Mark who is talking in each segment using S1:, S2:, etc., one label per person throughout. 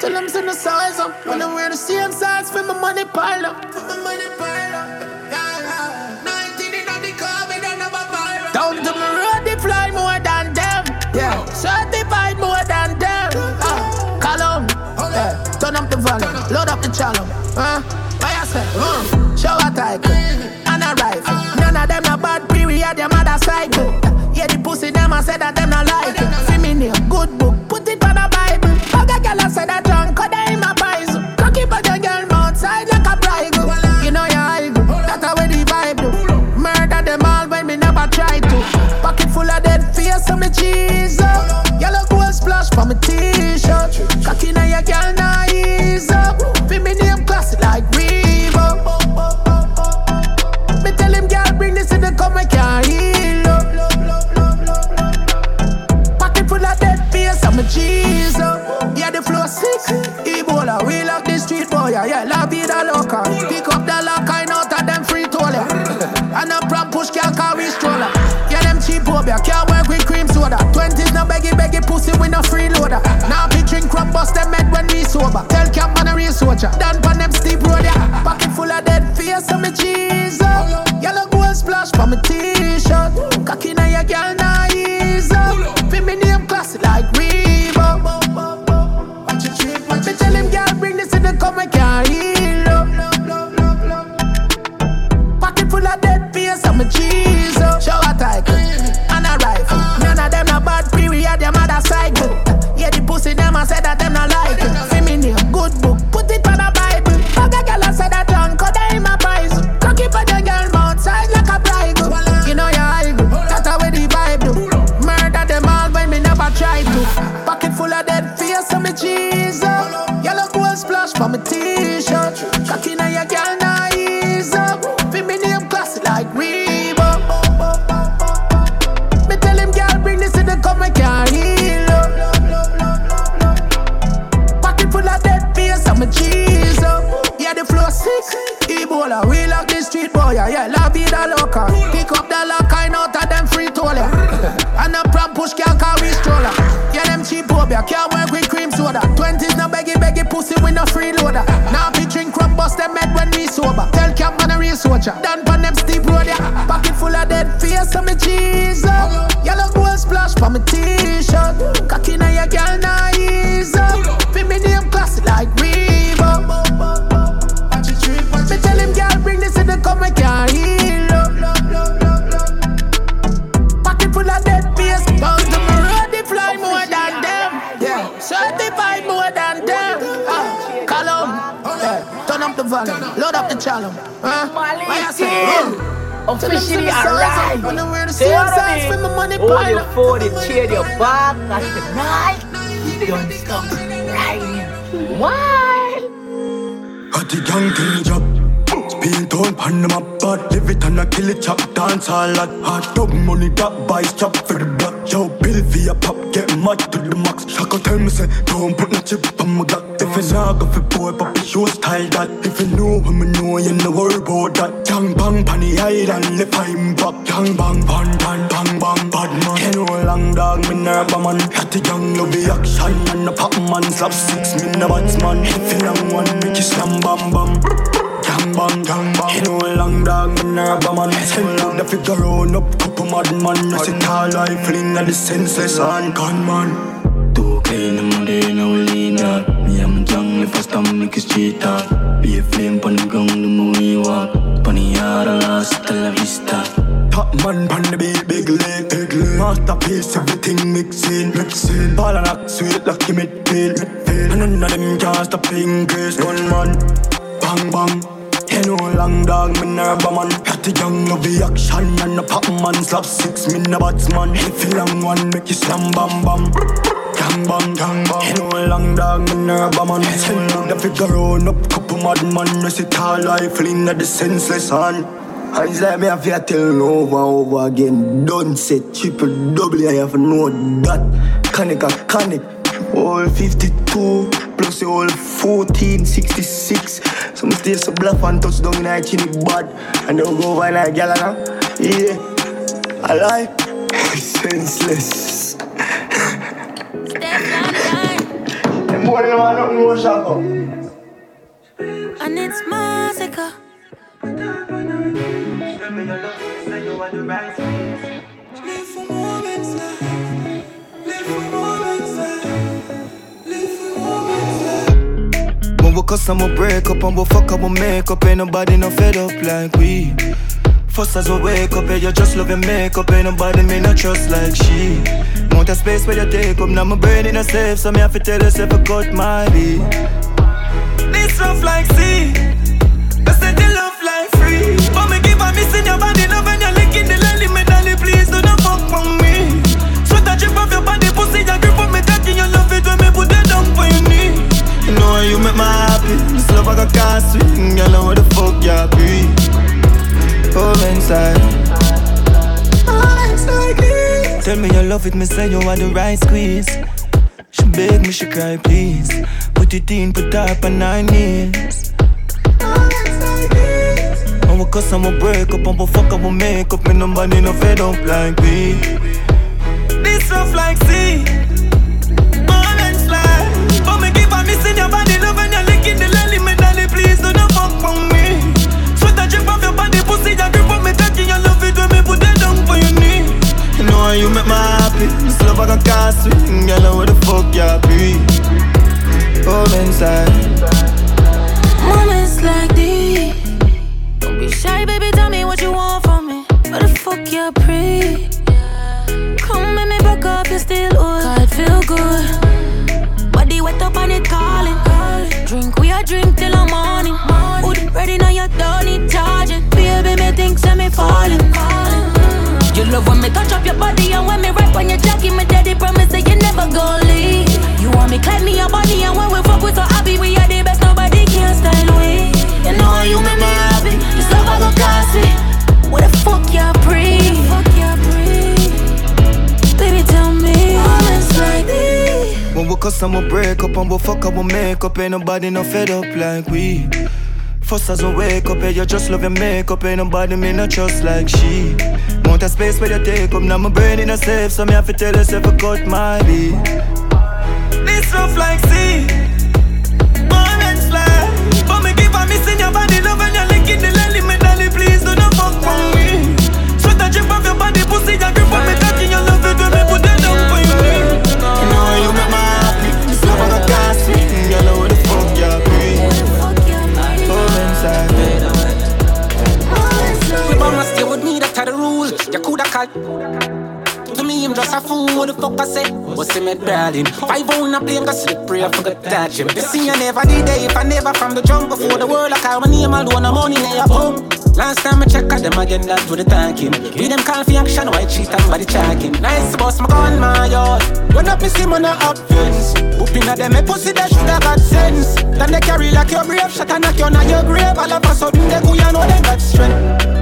S1: Tell them send the size up. When I wear the same size for my money pile up. For my money pile up. Down to my road, they fly more than them. Yeah, certified more than them. Uh, column, yeah. Turn up the volume, load up the channel. Uh, I say, uh, dead face
S2: arrived.
S1: When I wear the
S2: See
S1: same
S2: what I
S1: size
S2: mean?
S1: for my money
S2: Hold
S1: pile
S2: your
S1: up.
S2: phone and cheer your back at the night. You don't stop riding. Why?
S3: Hot the gang till the job. Spain town pan them up bad. Live it and I kill it chop dance all lot. Hot dog money that buys chop for the block. Yo, bill via pop get mad to the max. Shaka tell me say don't put no chip on my glock. If it's not go for boy, papi show style that. If you know you know you know that. Gang bang pan the island, left I'm back. Gang bang pan pan bang bang bad man. You know long dog, me never man. Hot the gang love the action and the pop man slap six me no batsman. If you long one, make you slam bam bam. Gang bang, gang bang You know long dog, me never man Send out the figure round up, couple mad man I sit life, fling at the senseless and gun man
S4: Too clean, I'm there, now lean out Me and my young, if I it street out Be a flame the yard, hasta la vista
S3: Top man pan the beat, big leg, big leg. Masterpiece, everything mixing, mixing. Ball and act sweet, lucky midfield, midfield And none of them can stop grace, gunman Bang bang. You know long dog, me never man. Got the young love the action and the pop man Slap six, me no batsman If you long one, make you slam bam bam Gang bang, gang bang You know long dog, me never man Send the figure round up, couple mad man I sit tall life, lean at the senseless hand
S5: It's like me have to tell you over and over again. Don't say triple double, I have know that. Conic and conic. All 52 plus the whole 14, 66. Some still so bluff and touchdown in a chinny bad. And they'll go over in a gal now. Yeah. I lie. Senseless.
S6: Boy, you want nothing more shaka.
S5: And it's massacre.
S7: When we cuss, I'ma break up and we fuck up, we make up. Ain't nobody no fed up like we. First as we wake up, yeah, you just love your makeup. Ain't nobody me no trust like she. Want a space where you take up, now my brain in a safe, so me have to tell yourself I cut my beat. This rough like sea, I said you love like free. But me give a miss in your body, now when you're licking the lily, me dolly, please do not fuck on me. Sweat a drip off your body, pussy, you grip on me, cocky, you love it when me put it down for your knee. You know you make me happy, this love I got swing, you know where the fuck you be. Come inside. Oh. Tell me you love it, me say you want the right squeeze. She beg me, she cry, please. Put it in, put up on nine knees. We cuss we break up we fuck we make up And nobody no fed up like me This rough like sea All and slide But me keep on missing your body make me happy This love I can't swing Girl, where the fuck you be Come inside
S5: Moments like these. Don't be shy, baby. Tell me what you want from me. What the fuck you pre? Come make me back up, you still old. God feel good. Body wet up and it calling. Drink, we a drink till the morning. Hood ready now, you don't need charging. Baby, me think send me falling. You love when me touch up your body and when me rap on your jacket, me daddy promise that you never gon' leave. You want me climb me your body and when we fuck we so happy, we are the best, nobody can style we. You know how you make me happy, this love I go cost me. What the fuck you breathe? Baby, tell me moments like these.
S7: When we cuss we break up and we fuck up we make up Ain't nobody no fed up like we First as we wake up, yeah, you just love your makeup. Ain't nobody me no trust like she. Want a space where you take up, now my brain in a safe So me have to tell yourself I cut my beat This rough like sea. More than slide But me keep on missing your body Love You
S8: coulda called. To me, I'm just a fool. What the fuck I say? What's him eh, at Berlin? Five on a plane, got slip pray, I forgot touch him. This thing I never did it. If I never from the jump before the world, I call my name alone, I'm money in your home. Last time I check out them again, that with the thanking. Be them call for action, white cheat and body tracking. Nice boss, my gun, my yard. When up, me see man, I up. Whooping at them, me pussy, that shoulda got sense. Then they carry like your brave, shot and knock you on your grave. All of a sudden, they go, you know they got strength.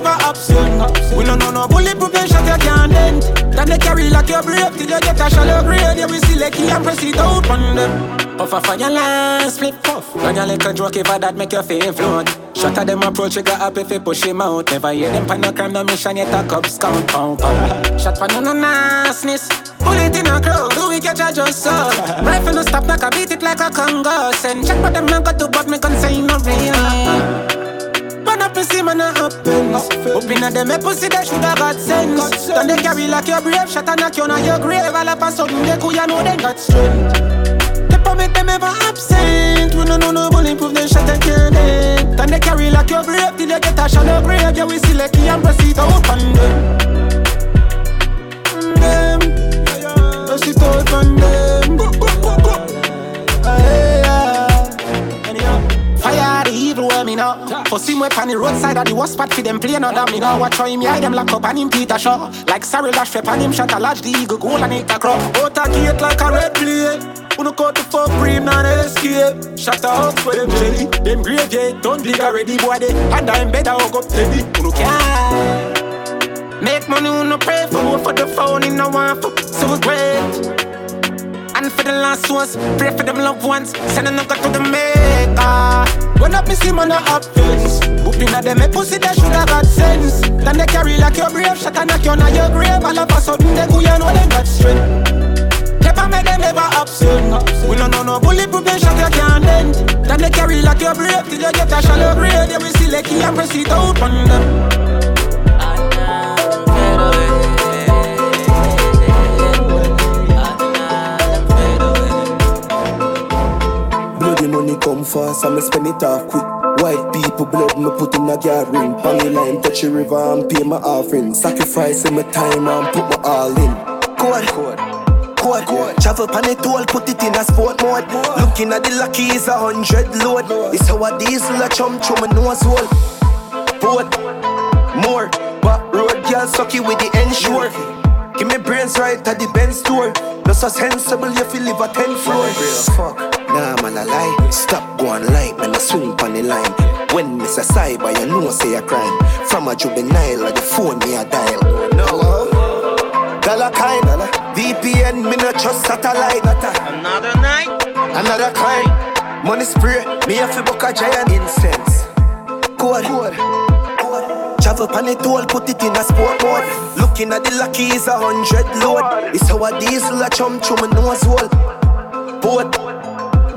S8: Never absent. We don't know no bulletproof and shot you can't dent. Then they carry like your brave till you get a shallow grave. Yeah, we see like key and press it out on them. Puff a fire last split puff. When you like a joke if I that make you feel float. Shot at them approach, you got up if you push him out. Never hear them pan a crime, no mission, yet a cup scout pound pound. Shot for no no nastiness. Bullet in a crowd, do we catch a just so? Rifle no stop, knock a beat it like a Congo. Send check but them not got to but me gun say no real. Up and see man a happens Up. Inna them a pussy they shoulda got sense. Then they carry like your brave shot and knock you on your grave. All of a sudden they could ya know they got strength. They permit them ever absent. We no know no bulletproof they shot and kill them Then they carry like your brave till you get a shallow grave. Yeah we see like and it out on them. Them it out on them me now. For see me on the roadside at the worst spot for them play no damn me now. Watch how him hide them lock up and him Peter Shaw. Like Cyril Dash rep and him shot a large the eagle goal and it a crop. Out a gate like a red plate. Uno cut the fuck bream not escape. Shot a house for them jelly. Them grave yeah, don't dig already boy they. And I'm better hook up steady. Uno can Make money, uno pray for for the phone in no one for so great. And for the last ones, pray for them loved ones. Send a nugget to the maker. When up me see man a up face. Whooping at them, a pussy they shoulda got sense. Then they carry like your brave shot and knock you on your grave. All of a sudden they go you know they got strength. Never make them ever absent. We don't know no bulletproof shot you can't bend. Then they carry like your brave till you get a shallow. Yeah, we see like you and it out on them.
S9: Come fast, I'ma spend it off quick. White people blood, me put in a yard ring. Pangy line, touch the river and pay my offering. Sacrificing my time and put my all in. Code, code. Code. Travel pan it all, put it in a sport mode. Looking at the lucky is a hundred load. It's how a diesel a chum through my nose hole. Boat, more. But road girl sucky with the ensure. Give me brains right at the Benz store. No so sensible if you live a 10 floor. Fuck, nah man I lie. Stop going light, man I swing on the line. When miss a cyber, you know say a crime. From a juvenile, or the phone me a dial. No. Dollar kind, VPN, me no trust satellite.
S10: Another night.
S9: Another kind, money spray, me have to book a giant incense. Code, code. Travel pan it all, put it in a sport mode. Looking at the lucky is a hundred load. It's how a diesel a chum through my nose hole. Boat,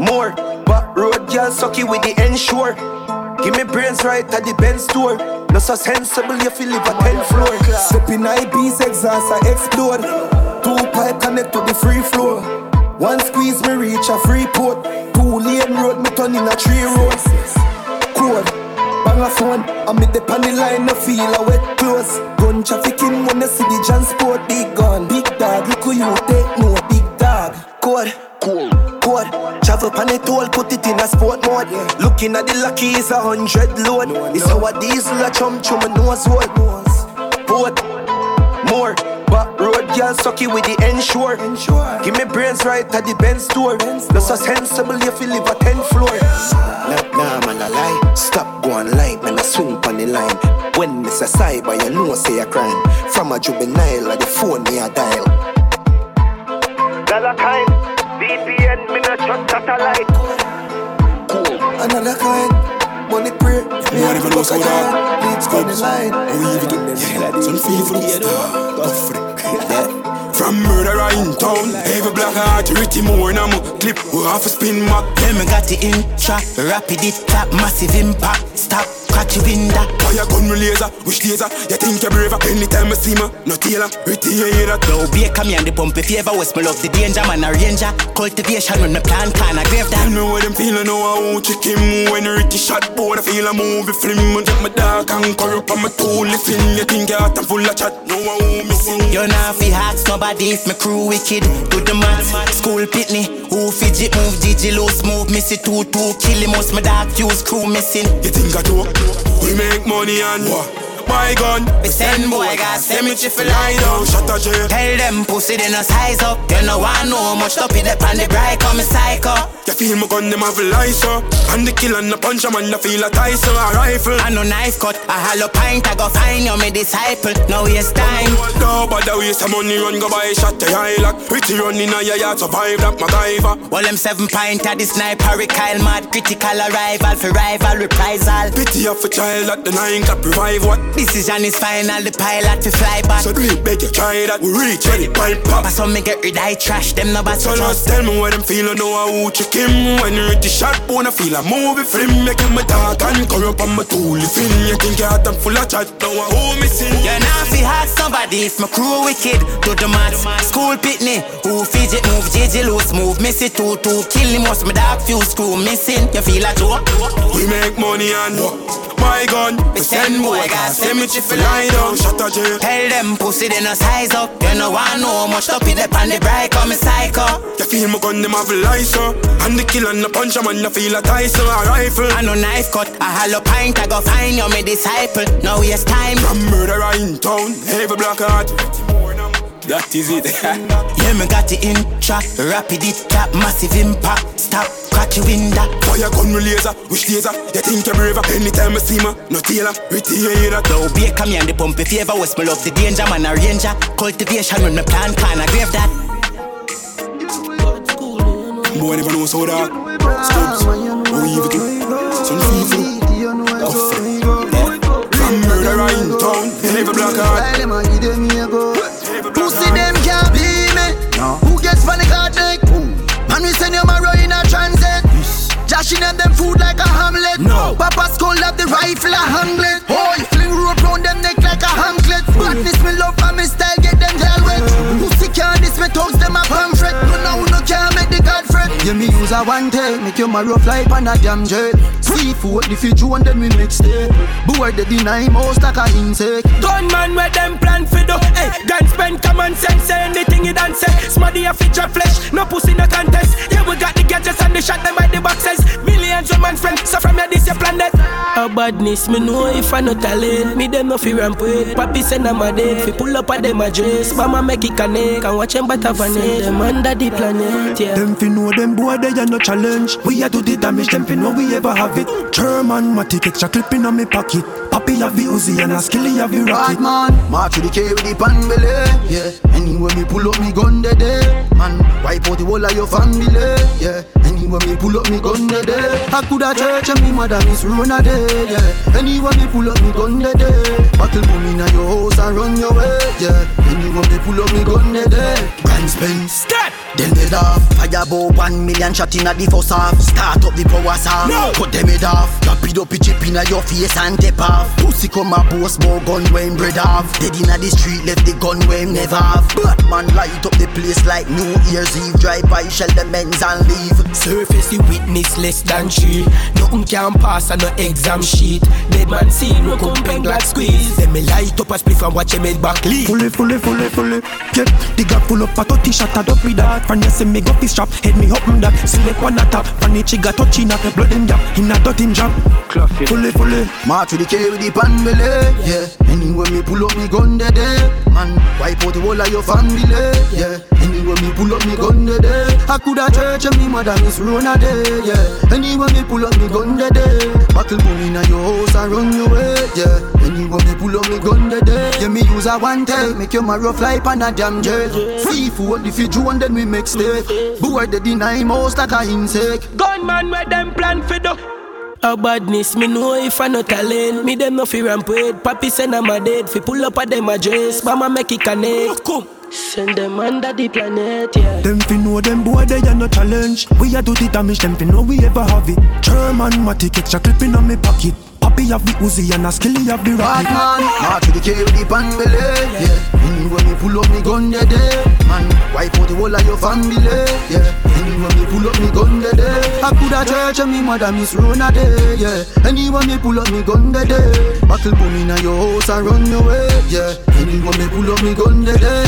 S9: more, but road girl sucky with the ensure. Give me brains right at the Benz store. No so sensible you live a 10 floor. Step in IB's exhaust, I explode. Two pipe connect to the free floor. One squeeze me reach a free port. Two lane road me turn in a three road. Code, bang a phone. I'm in the panny line, no feel a wet clothes. Gun trafficking when you see the transport. Big gun, big dog, look who you take no big dog. Code, cool, code. Travel pan it all, put it in a sport mode. Looking at the lucky is a hundred load. It's how a diesel a chum through my nose hole. Boat, more. But road girl sucky with the ensure. Give me brains right at the Benz store. No so sensible if you live a 10 floor. Nah, nah, man, I lie. Stop going light, man, I swing on the line. When miss a cyber, you know say a crime. From a juvenile, or the phone me a dial. Dollar kind, VPN, me no trust satellite. Cool. Another kind, money pray. Me
S11: Money
S9: have
S11: for
S9: to
S11: those
S9: book a
S11: who don't.
S9: giant, leads on the line.
S11: We even do Some feel for the Go for it. Eh. From murderer in town, every black heart, Ricky more in a clip. We have to spin back.
S12: Then me got the intro, rapid it tap, massive impact. Stop, your window.
S11: Fire gun me laser, which laser? You think you're braver? Anytime I see me, no tailor. Hear that?
S12: Yo, Baker me and the pump if you ever was me love the danger man a ranger. Cultivation when me plan can I grave
S11: Tell me what them feeling, know how chicken move when Ricky shot boy. I feel a movie film, I drop my dark and corrupt on my tool. Listen, you think you're hot and full of chat? Know how missing.
S12: You're not fi hats nobody if me crew wicked. Do the maths, school pitney. Who fidget move, Digi loose move, missy two two. Kill him, most my dark fuse crew missing.
S11: You think I joke? We make money and what? Buy gun.
S12: We send boy got cemetery for
S11: Lie
S12: lie
S11: down, shut a jail.
S12: Tell them pussy they no size up. You know I know much up in the pan the bright come psycho.
S11: You feel my gun, them have a lice. And the kill and the punch, man, I feel a or a rifle.
S12: I no knife cut, a hollow pint, I go find you, me disciple. No waste time.
S11: No, but the waste of money run go buy shot the eye lock. Pretty run in a yard, survive that MacGyver.
S12: Well, them seven pint at the sniper, Kyle mad, critical arrival for rival reprisal.
S11: Pity of a child at the nine clap revive what?
S12: Decision is final, the pilot to fly back.
S11: So do it, beg you try that. We reach ready, pipe pop.
S12: Some me get rid I trash them no bad
S11: So
S12: so
S11: just tell me what them feel, I know how chicken When you reach the shot, bone, I feel a movie film Making my dark and up on my tool Fin, you think you're hot and full of chat Now I who missing
S12: You not fi hard somebody if my crew wicked. Do the maths, school pitney. Who fidget move, JJ loose move, missy two two. Kill him, most my dark fuse screw missing. You feel a joke?
S11: We make money and buy gun We send boy, got cemetery for lie down Shut a jail
S12: Tell them pussy they no size up. You know I know much up in the pan the bright come psycho.
S11: You feel my gun, them have a lice up And the kill and the punch, man, I feel a or a rifle
S12: I no knife cut, a hollow pint, I go find you, me disciple. No waste time.
S11: From murderer in town, every black heart That is it
S12: Yeah, me got the intro, rapid it tap, massive impact. Stop, crack your window.
S11: Fire gun with laser, which laser? You think you're braver? Anytime I see me, no tailor Pretty you hear that?
S12: Yo, Baker me and the pump if you ever was me love the danger man a ranger. Cultivation when me plan can I grave that.
S11: Boy I never knows how that Scrubs, what we even do Some people Go for it From murderer in town Every black heart
S9: Mashing at them food like a hamlet.
S13: No.
S9: Papa skull have the rifle a hanglet. Boy, fling rope round them neck like a hanklet. Badness me love and me style get them gel wet. Pussy can't this me thugs them a pamphlet. No now no can't make the god. Yeah, me use a one take, make you marrow fly pan a damn jet. Seafood, the future and then we mix it. Boy, they deny most like a insect.
S13: Gunman where them plan for do Hey, gun spend common sense Say anything you done say. Smarty a feature flesh No pussy no contest. Yeah, we got the gadgets and the shot them by the boxes. Millions of man friends So from here this your planet. A badness me know if I no talent. Me them no fear ramp with Papi send them a date Fi pull up at them address. Mama make it connect And watch them butter vanet Them under the planet, yeah.
S6: Them fi know them boy they are no challenge. We a do the damage, them fi know we ever have it. German matic extra clipping on me pocket. Papi have the Uzi and a skilly have the rocket.
S9: Man, march to the K with the pan belly. Yeah, anywhere me pull up me gun de day. Eh. Man, wipe out the whole of your family. Eh. Yeah, anywhere me pull up me gun de day. Eh. I coulda church and me mother miss run a day. Yeah, anywhere me pull up me gun de day. Battle boom inna your house and run your way. Yeah, anywhere me pull up me gun de day. Grand Spence,
S13: Start
S9: then head off. Fire bow one million shot inna the first half. Start up the power saw.
S13: No.
S9: Cut them head off. Drop it up, inna your face and tap off. Pussy come a boast more gun when bread off. Dead inna the street, left the gun when never have. Batman light up the place like New Year's Eve. Drive by, shell the men's and leave.
S13: Surface the witness less than she Nothing can pass on no exam sheet Dead man see no come pen glad squeeze Then me light up a spliff and watch him head back leave
S6: Fully, fully, fully, fully. Yeah, the gap full up a 30 shot, I don't that. From you see me go fi strap, head me up on that. Select one a top, from the trigger touching up, blood in gap, in a dirty drop. Fully, fully.
S9: March to the K with the pan belly. Yeah, anywhere me pull up me gun de day. Eh, man, wipe out the whole of your family. Yeah, anywhere me pull up me gun de day. Eh. I coulda church and me mother miss run a day. Yeah, anywhere me pull up me gun de day. Eh. Battle boom inna your house and run your way. Yeah, anywhere me pull up me gun de day. Yeah, me use a one take, make your marrow fly pan a damn jail. Seafood if you do and then we make steak. Boy, they deny most like a insect.
S13: Gunman where them plan for do a badness, me know if I no talent Me them no fear ramp with Papi send them a dead Fi pull up at them address Mama make it connect Come Send them under the planet, yeah
S6: Them fi know them boy they are no challenge. We a do the damage, them fi know we ever have it. German matic extra clipping on me pocket. Papi have the Uzi and a skilly have the
S9: Bad
S6: rocket.
S9: man, march to the K with the pan belly. Yeah, anywhere me pull up me gun de day. Man, wipe out the whole of your family. Yeah, anywhere me pull up me gun de day. I coulda church and me mother miss run a day. Yeah, anywhere me pull up me gun de day. Battle boom inna your house and run your way. Yeah, anywhere me pull up me gun de day.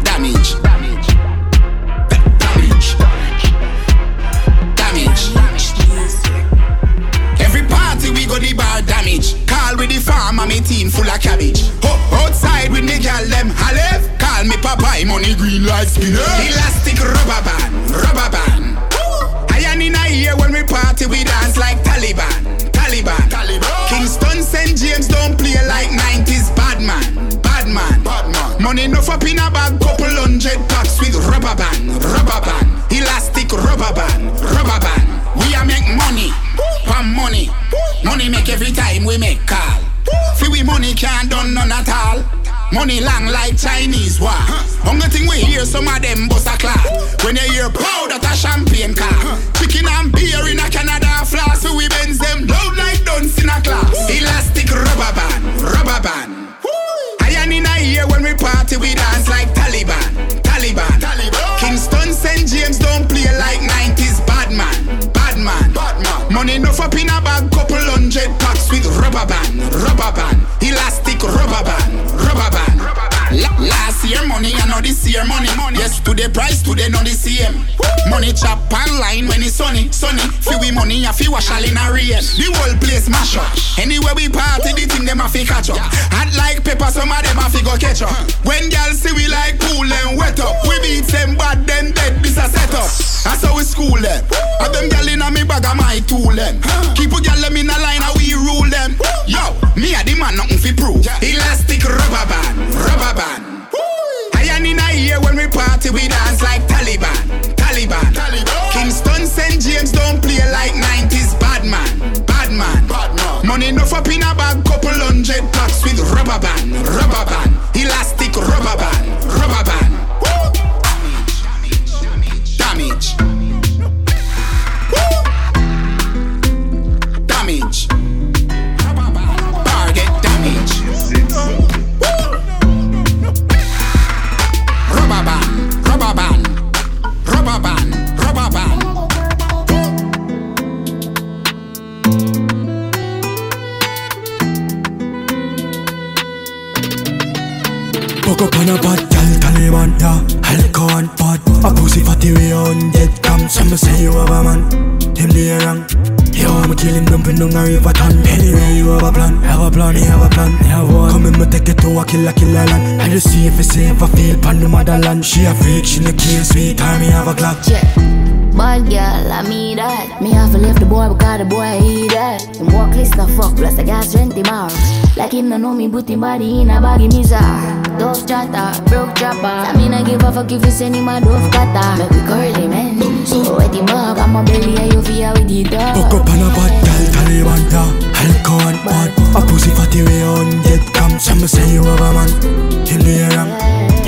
S14: Damage. Damage. Damage. Damage. Every party we go the bar damage. Call with the farm and me team full of cabbage. Ho, outside with me gal them halef. Call me Popeye money green like spinner. Elastic rubber band, rubber band. Iron in a ear when we party we dance like Taliban, Taliban. Taliban. Kingston St James don't play like 90s bad man, bad man. Bad man. Money enough up in a bag, couple hundred packs with rubber band, rubber band. Elastic rubber band, rubber band. We a make money, pam money. Money make every time we make call. Free we money can't done none at all. Money long like Chinese war. Only thing we hear some of them bust a clock. When you hear proud that a champagne car. Chicken and beer in a Canada flask. So we bends them loud like dunce in a class. Elastic rubber band, rubber band. Iron in a ear when we party we dance like Taliban, Taliban. Taliban. Kingston St James don't play like 90s bad man, bad man. Money enough up in a bag, couple hundred packs with rubber band, rubber band. Elastic rubber band, rubber band. La- last year money and now this year money. Money. Yes, today price, today not the same. Money chop line when it's sunny, sunny. Feel we money, I feel wash all in a rain. The whole place mash up. Anywhere we party, the thing them a fi catch up. Hot like pepper, some of them a fi go catch up. When girls see we like cool and wet up, we beat them bad, then dead, this a set up. That's how we school them. Have them gal in a me bag of my tool them. Keep a gal them in a line, how we rule them. Yo, me a the man, nothing fi prove. Elastic rubber band, rubber band. Iron in ear when we party, we dance like Taliban,
S3: no
S15: know me, put him body in a baggy mizar. Dove chatter, broke chopper. I mean I give a fuck if you send him a dove cutter. Make we curly man. So wet him up, I'm a belly and you feel with the dog.
S3: Fuck up on a bad girl, Taliban da Alcohol bad. A pussy fatty way oh, on dead come. Some say you have a man Him the wrong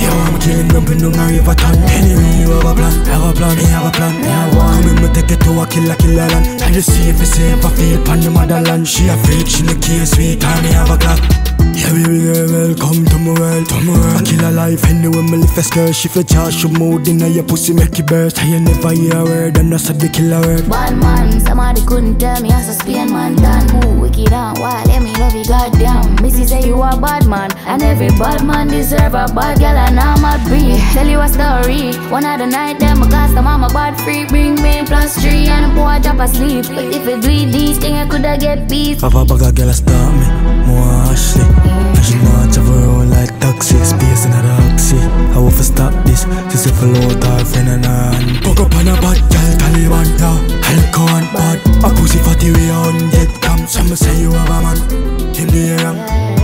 S3: Yo, I'm killing dumping down a river ton. Anyway, you have a plan, have a plan, you have a plan, have one. Come in, me take it to a killer, killer land. I just see if it's safe, I feel pan the motherland. She a freak, she no care, sweet time, me have a clock yeah, baby girl, welcome to my world, to my world. I kill a life anyway, me live a skirt. She feel charge, she mood in your pussy, make it burst. I ain't never hear a word, and that's a the killer word.
S15: Bad man, somebody couldn't tell me as a Spain man done. Who wicked and wild, let me love you, goddamn. Missy say you a bad man, and every bad man deserve a bad girl, and I'm a breed. A story. One of the night, them cause the mama bad free, bring me plus three, and the boy drop asleep. But if you do these things, I coulda get peace.
S3: Have a bag of girl stop me, more Ashley. And she not travel like taxi, space in a I want to stop this, she say follow out her friend and. Fuck up on a bad girl, Taliban da. Alcohol bad, a pussy fatty way on dead come. Some say you have a man, him the wrong.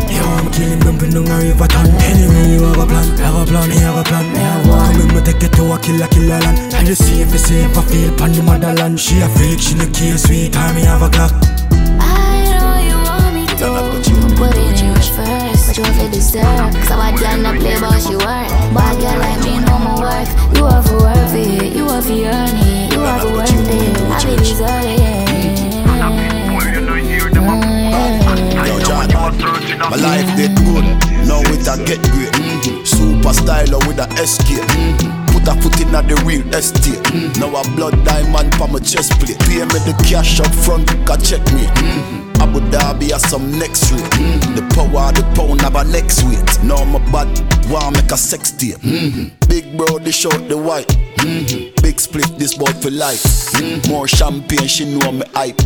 S3: Yo, I'm killing dumping down a river ton. Anyway, you have a plan, have a plan, you have a plan, you have one. Come in, me take it to a killer, killer land. I just see if it's safe, I feel pan the motherland. She a freak, she no care, sweet time, me have a clock.
S15: Ah. You feel deserve a bad girl not play but she work Bad girl like me know my worth You have to worth it You have to earn it You have to worth it I be deserve
S16: my life get good, now it a get great. Mm-hmm. Super styler with a SK. Mm-hmm. Put a foot in at the real estate. Mm-hmm. Now a blood diamond for my chest plate. Pay me the cash up front, can check me. Abu Dhabi has some next rate. Mm-hmm. The power of the pound have a next weight. Now my bad, want make a sex tape. Mm-hmm. Big bro, they short the white. Mm-hmm. Big split, this boy for life. More champagne, she know me hype.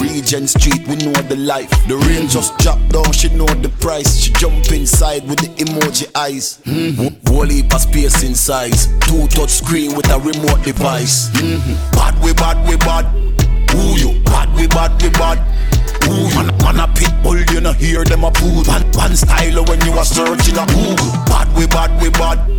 S16: Regent Street, we know the life. The rain just drop down, she know the price. She jump inside with the emoji eyes. Whole heap of space in size. Two touch screen with a remote device. Bad we bad we bad. Who you? Bad we bad we bad. Ooh, man, man a pit bull, you know hear them a poo. One, one style when you are searching a Google. Bad we bad we bad.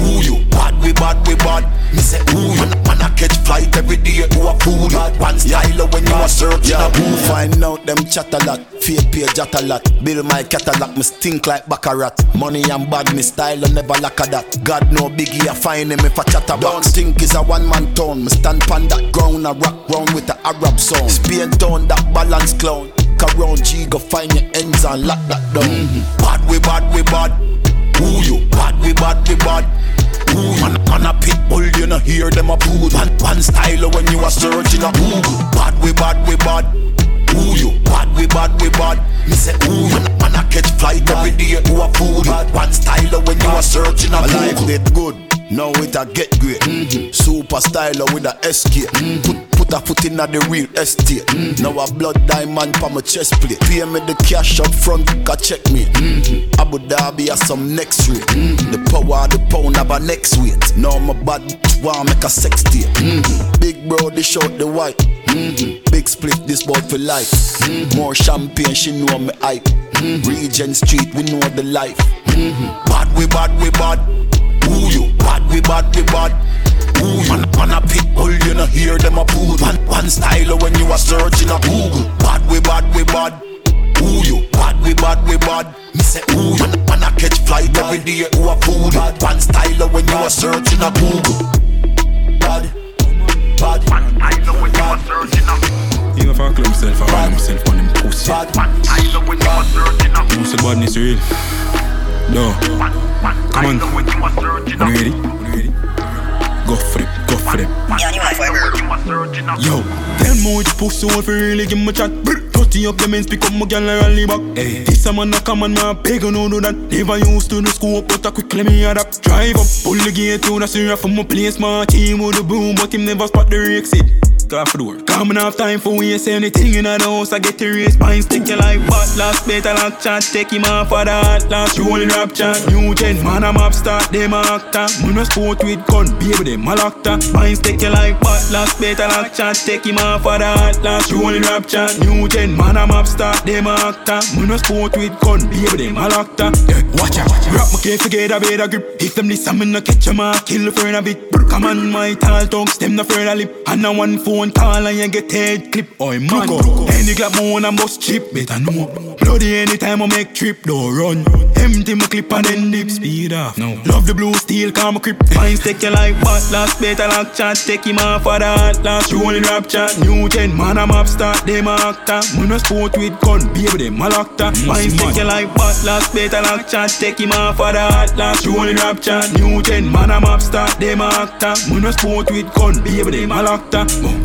S16: Ooh, you bad we bad we bad. Me say ooh, man, man a catch flight every day to a fool. One style when you are searching a Google. Find out them chat a lot, fake page chat a lot. Build my catalog, me stink like baccarat. Money and bad, me style and never lack of that. God no biggie, I find him if I chat about. Don't think is a one man town. Me stand pan that ground, a rock round with the Arab song. Spain town, that balance clown. Around G, go find your ends and lock that down. Mm-hmm. Bad we bad we bad. Who you? Bad we bad we bad. Ooh, man, man a pit bull, you know hear them a poo. One, one style when you are searching a Google. Bad we bad we bad. Ooh, you bad we bad we bad. Me say ooh, man, man a catch flight every day to a food. One style when you are searching a Google. life good. Now it a get great. Mm-hmm. Super styler with a SK. Mm-hmm. Put, put a foot in at the real estate. Mm-hmm. Now a blood diamond for my chest plate. Pay me the cash up front, can check me. Mm-hmm. Abu Dhabi has some next rate. Mm-hmm. The power of the pound have a next weight. Now my bad want make a sex. Mm-hmm. Big bro, they short the white. Mm-hmm. Big split, this boy for life. Mm-hmm. More champagne, she know me hype. Mm-hmm. Regent Street, we know the life. Mm-hmm. Bad we bad we bad. Who you? Bad we bad we bad. Ooh, man, man a pit bull, you know hear them a poo. One, one style when you are searching a Google. Bad we bad we bad. Ooh, you bad we bad we bad. Me say ooh, man, man a catch flight every day to a food. One style when you are searching a Google. Bad, bad. One style when you are searching a
S11: Even if I call himself, I run himself on him pussy.
S16: Bad, one style when you are searching a
S11: Who said badness real? No. Come on. Are you ready? Go for it, go for it. Yo, tell me which pussy want to really give me chat. Brr, Dirty up the men's pick up my gal and rally back. Hey. This a man a come and my beg no do that. Never used to the school, but I quickly me adapt. Drive up, pull the gate to the syrup from my place. My team with the boom, but him never spot the exit the door. Coming off time for when you say anything in the house, I get the race spine stick you like butt. Last better like chat, take him off for that. Last rolling rap chat, new gen, man, I'm up start, them a actor. Man, a sport with gun, baby, them a locked Spine stick you like butt. Last better like chat, take him off for that. Last rolling rap chat, new gen, man, I'm up start, them a actor. Man, a sport with gun, baby, them a locked Yeah, watch out. Rap my case, forget a better grip. If them this, I'm in a catch em, kill the friend a bit. Come on, my tall tongue, stem the further lip. And now one phone phone call and you get head clip. Oh man, any clap more and bust chip, better know. Bloody anytime I make trip, don't run. Empty my clip and then dip speed off. No. Love the blue steel, calm my grip. Fine, take your life, but last better lock chat, take him off for that. Last rolling rap chat, new gen, man, I'm up start, them actor. Man, a sport with gun, baby, them a locked Fine, mm, take your life, but last better lock chat, take him off for that. Last rolling rap chat, new gen, man, I'm up start, them actor. Man, a sport with gun, baby, them a locked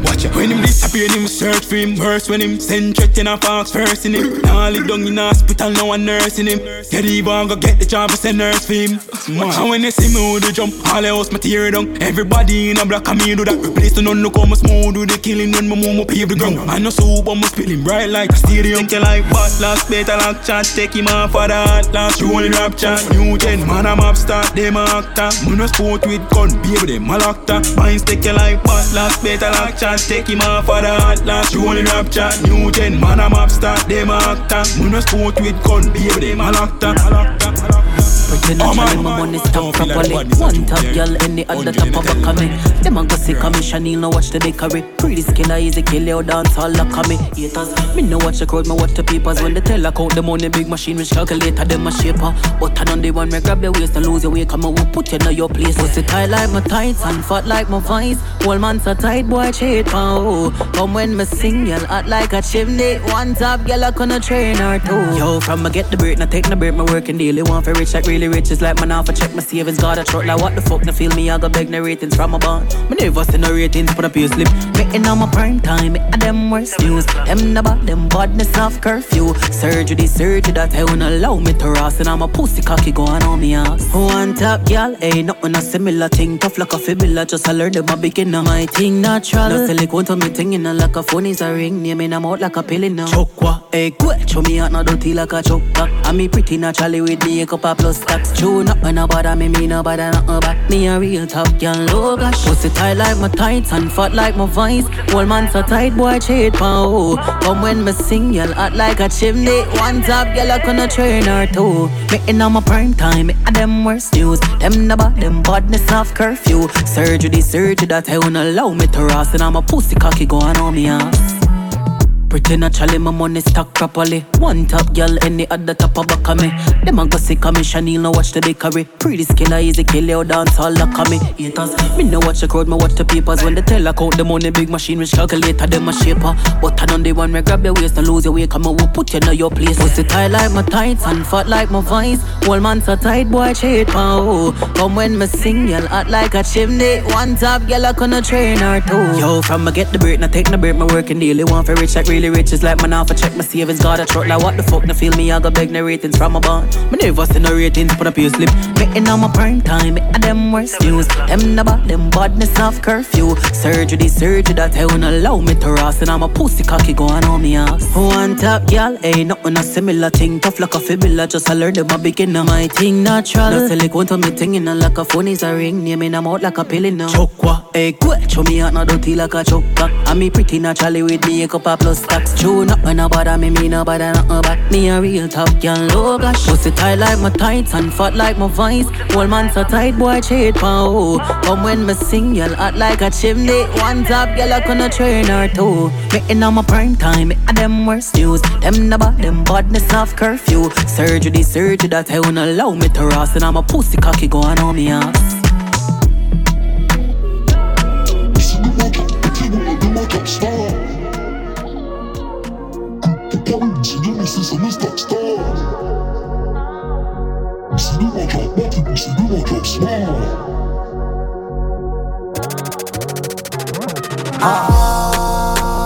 S11: Watch out. When him disappear, him search for him. Worse when him send threat in a fox first in him. Now live down in hospital, no one nursing him. Get even go get the job, I send nurse for him. And when they see me with the jump, all the house material down. Everybody in a black and me do that. Replace the none look how my smooth do the killing when my move pave the ground. I know soup, my spilling bright like a stadium. Think you like but last better like chat, take him off for that. Last rolling rap chat, new gen, man I'm up start, them a actor. Man a sport with gun, baby them a locked Mine take you like but last better like chat, take him off for the hot rolling rap chat New gen man I'm up start them actor. Man a sport with gun baby them a locked up
S17: Pretty naturally, my money stack properly. One top girl, any other top of a coming. Them a go see commission, no watch the bakery. Pretty skin, easy kill you dance all like me. Haters, me no watch the crowd, me watch the papers. When they tell I account the money, big machine, which calculator, them a shaper. But I on the one, me grab your waist and lose your way. Come on, we'll put you in your place. Pussy tight like my tights and fat like my vice. Whole man so tight, boy, cheat, pow. Oh. Come when me sing, you hot like a chimney. One top girl, I gonna train her too. Yo, from me get the break, now take the break, me working daily. Want for rich like really really rich, it's like man off a check my savings. Got a truck like what the fuck, no feel me, I got beg no ratings from a bond. Me never see no ratings, put up your slip. Making on my prime time, it them worst news. Them about them badness off curfew. Surgery, surgery that I won't allow me to rust. And I'm a pussy cocky going on me ass. One top, y'all, ain't nothing a similar thing. Tough like a fibula, just I learned them a beginner. My thing natural. No silicone to me thing in like a phone is a ring. Near me, I'm out like a pill in now. Chokwa, hey, quit, show me out, not dirty like a choke. I'm me pretty naturally with me, a cup of plus stacks. True, nothing about me, me no bother nothing about me a real top girl, low gosh. Pussy tight like my tights and fat like my voice. Whole man so tight, boy, cheat pow. Come when me sing, y'all like a chimney. One top girl, I gonna train her too. Me on my prime time, me a them worst news. Them the bad, them badness off curfew. Surgery, surgery that I won't allow me to rust. And I'm a pussy cocky going on me ass. Pretty naturally, my money stack properly. One top girl, any other top of back of me. Them a go see commission, no watch the bakery. Pretty skin, easy kill you dance all like me. Haters, me no watch the crowd, me watch the papers. When they tell I account the money, big machine, which calculator, them a shaper. But I don't the one, me grab your waist and lose your way. Come on, we'll put you in your place. Pussy tight like my tights and fat like my voice. Whole man so tight, boy, cheat, pow. Oh. Come when me sing, y'all hot like a chimney. One top girl, I gonna train her too. Yo, from me get the break, now take the break, my working daily. Want for rich, like really really rich, it's like man off a check my savings. Got a truck like what the fuck, no feel me, I got beg no ratings from a bond. Me never see no ratings, put up your slip. Making on my prime time, it them worst news. Them about them badness off curfew. Surgery, surgery that I won't allow me to rust. And I'm a pussy cocky going on me ass. One top girl, ain't nothing a similar thing. Tough like a fibula, just I learned them a beginner. My thing natural. No silicone to me thing in like a phone is a ring. Near me, I'm out like a pill in now. Chokwa, hey, quit, show me out, not dirty like a choke. I'm me pretty naturally with me, a cup of plus stacks. True, not when bother me, me no bother nothing about me a real top girl, low gosh. Pussy tight like my tights and fat like my voice. Whole man so tight, boy, cheat pow. Oh. Come when me sing, y'all hot like a chimney. One top girl, I gonna train her too. Me on my prime time, me a them worst news. Them the bad, them badness off curfew. Surgery, surgery that I won't allow me to rust. And I'm a pussy cocky going on me ass. Ah.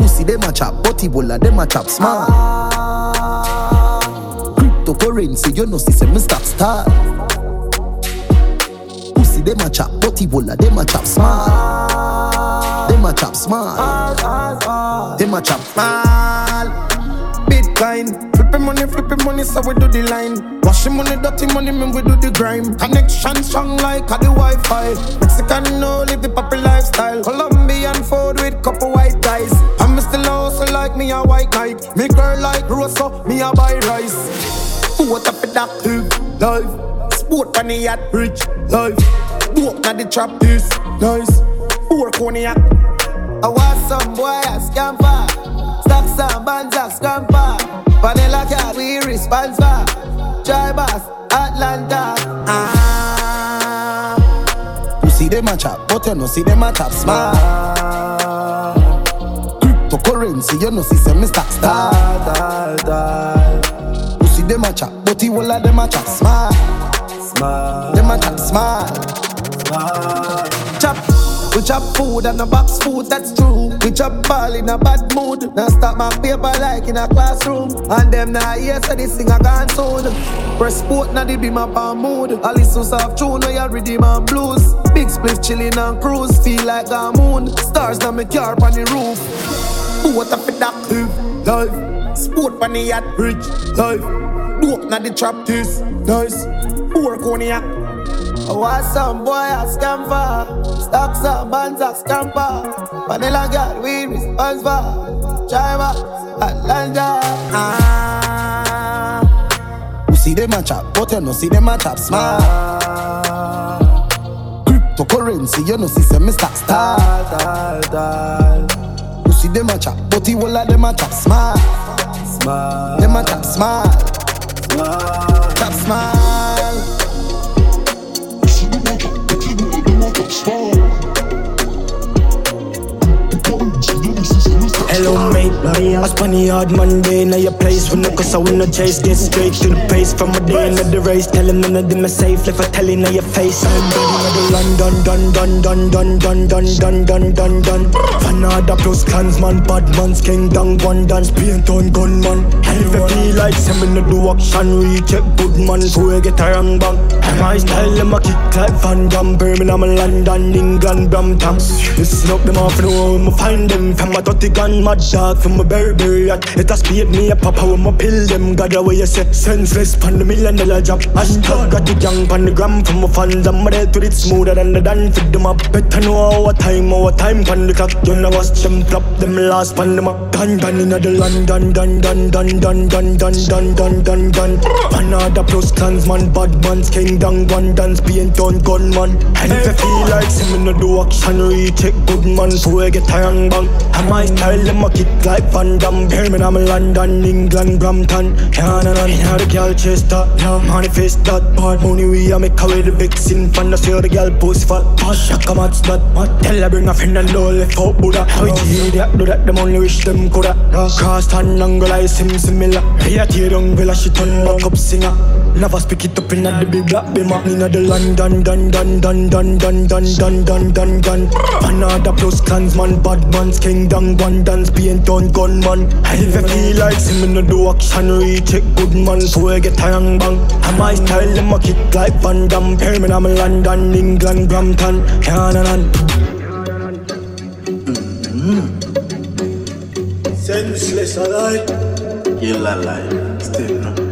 S17: You see,
S18: them a chop, body bola, them a chop, smile. You see, them a chop, body bola, them a chop, smile. Them a chop, smile. Them a chop, smile.
S9: Bitcoin, flipping money, flipping money, so we do the line. Washing money, dirty money, man, we do the grime. Connection strong like the Wi-Fi. Mexican no live the poppy lifestyle. Colombian food with couple white guys. I'm still also like me a white knight. Me girl like Rosa, me a buy rice. What up with that life? Sport on the yacht, rich life. Walk na the trap is nice. Four cognac. I want some boy a scamper. Stack some bands scamper. Vanilla cat, we response for. Try boss, Atlanta. Ah.
S18: You see them a chop, but you no see them a chop smart. Cryptocurrency, you no see say me stack star. You see them a chop, but you all of them a chop smart. Smart. Them a chop smart. Smart.
S9: Chop. We chop food and a box food, that's true. We chop ball in a bad mood. Now stop my paper like in a classroom. And them now hear so this thing I gone soon. Press sport now the be my palm mood. I listen soft tune where you redeem and blues. Big split chilling and cruise, feel like a moon. Stars now me car on the roof. What up with that life? Sport on the yacht, rich life. Dope now the trap this nice. Four cognac. I want some boy a scamper. Stocks some bands a scamper. Vanilla girl we response for. Chima, Atlanta. Ah.
S18: You see them a chop, but you no see them a chop smart. Cryptocurrency, you no see say me stack. You see them a chop, but you all of them a chop smart. Smart. Them a chop smart. Smart. Chop smart. Four.
S3: Hello mate, I spun a hard Monday Now your place for no cause I wanna chase Get straight to the pace from a day into the race Tell them none of them are safe If I tell you now your face I'm ready London, dun dun dun dun dun dun dun dun dun dun Fanada plus clansman, bad man's king down one dance Paint on gunman And if you feel like say me no do action Recheck good man so we get a wrong bang my style them a kick like Van Damme Birmingham, London, England, Brampton Listen up them off know me find them From a 30 gun mad dog from a Burberry hat It a speed me a papa when me pill them God away you say senseless pan the million dollar job Hashtag got the gang pan the gram from my fans I'm ready to it smoother than the dance Fit them up better know our time our time pan the clock You know watch them flop them last pan them up Dun dun inna the London dun dun dun dun dun dun dun dun dun dun Panada plus clansman bad man's king down one dance paint on gunman And if you feel like say me no do action recheck good man so we get a wrong bang And my style them a kick like Van Damme. Birmingham, London, England, Brampton. Canada, inna the girl chest that. Yeah, Manifest that. Bad money we a make away the vixen Fan the see the girl post fat Pass shaka match that Tell her bring a friend and don't left out Buddha. How it idiot do that them only wish them coulda. Cross tan angle like sim similar. Hey a tear down villa she turn back up singer Never speak it up inna the big black bimmer Inna the London, dun dun dun dun dun dun dun dun dun dun Panada plus clansman, bad man's king down one dance paint on gunman And if you feel like see me no do action recheck good man so we get a wrong bang And my style them a kick like Van Damme Birmingham, London, England, Brampton Canada
S16: Senseless alive.
S19: Kill alive. Still no.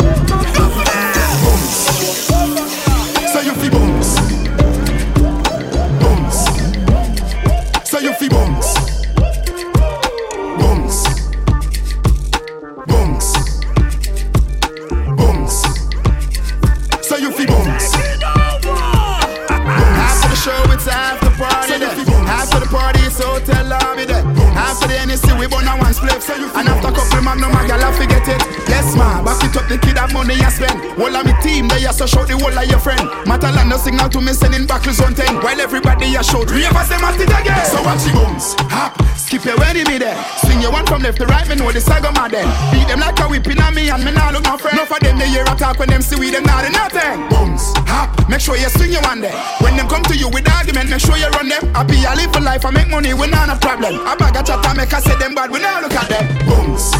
S14: so shout the whole of your friend. Matalan no signal to me sending back on 10. While everybody a shout, ravers them at it again. So watch the bones, hop, skip your wedding me there. Swing your one from left to right, me know the saga mad then. Beat them like a whipping on me and me nah look no friend. Enough of them they hear attack when them see we them not nothing. Bones, hop, make sure you swing your one there. When them come to you with argument, make sure you run them. I be a live for life, I make money, we not a problem. I bag a chat, I make I say them bad, we not look at them. Bones.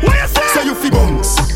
S14: What you say? Say you fi bones.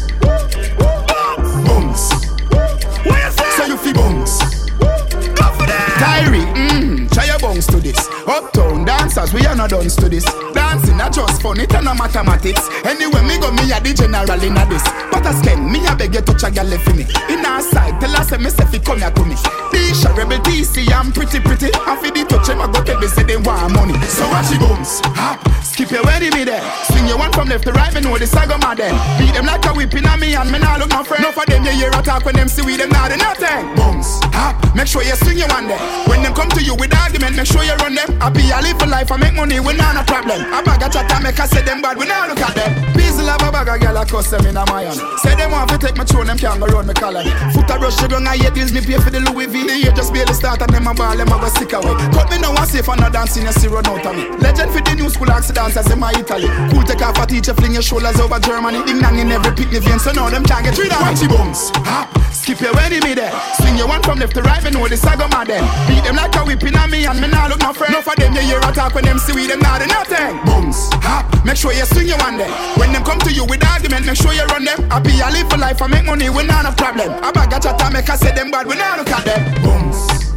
S14: To this. Dancers, we are not done to this. Dancing not just fun, it and no mathematics. Anyway, me go me a the general in a this. But I scan, me a beg you touch a gal for me. In our side, tell us say me say fi come here to me. Tisha rebel TC, I'm pretty pretty. I fi the touch him, I go tell me say they want money. So watch your bones, hop, skip your wedding me there. Swing your one from left to right, me know the saga mad then. Beat them like a whipping on me and me nah look no friend. Enough of them you hear attack when them see we them not do nothing. Bones, hop, make sure you swing your one there. When them come to you with argument, make sure you run them. I be a live for life, I make money, we not a problem. I bag a chat, I make I say them bad, we not look at them. Peasy love a bag a girl, I cuss them in a mayan. Say them want to take my throne, them can't go run me collar. Foot a brush, sugar, I hate deals, me pay for the Louis V. The just barely start and them a ball, them a go sick away. Cut me now and safe and a dancing, you see run out of me. Legend for the new school accidents as in my Italy. Cool take off a teacher, fling your shoulders over Germany. Ding dang in every picnic vein, so now them can't get rid of. Watch your bones, hop, skip your me there. Swing your one from left to right, me know this the saga mad then. Beat them like a whipping on me and me nah look no friend. Enough of them you hear attack when them see we them not do nothing. Bones, hop, make sure you swing your one there. When them come to you with argument, make sure you run them. I be a live for life, I make money, we not a problem. I bag a chat, I make I say them bad, we not look at them. Bones.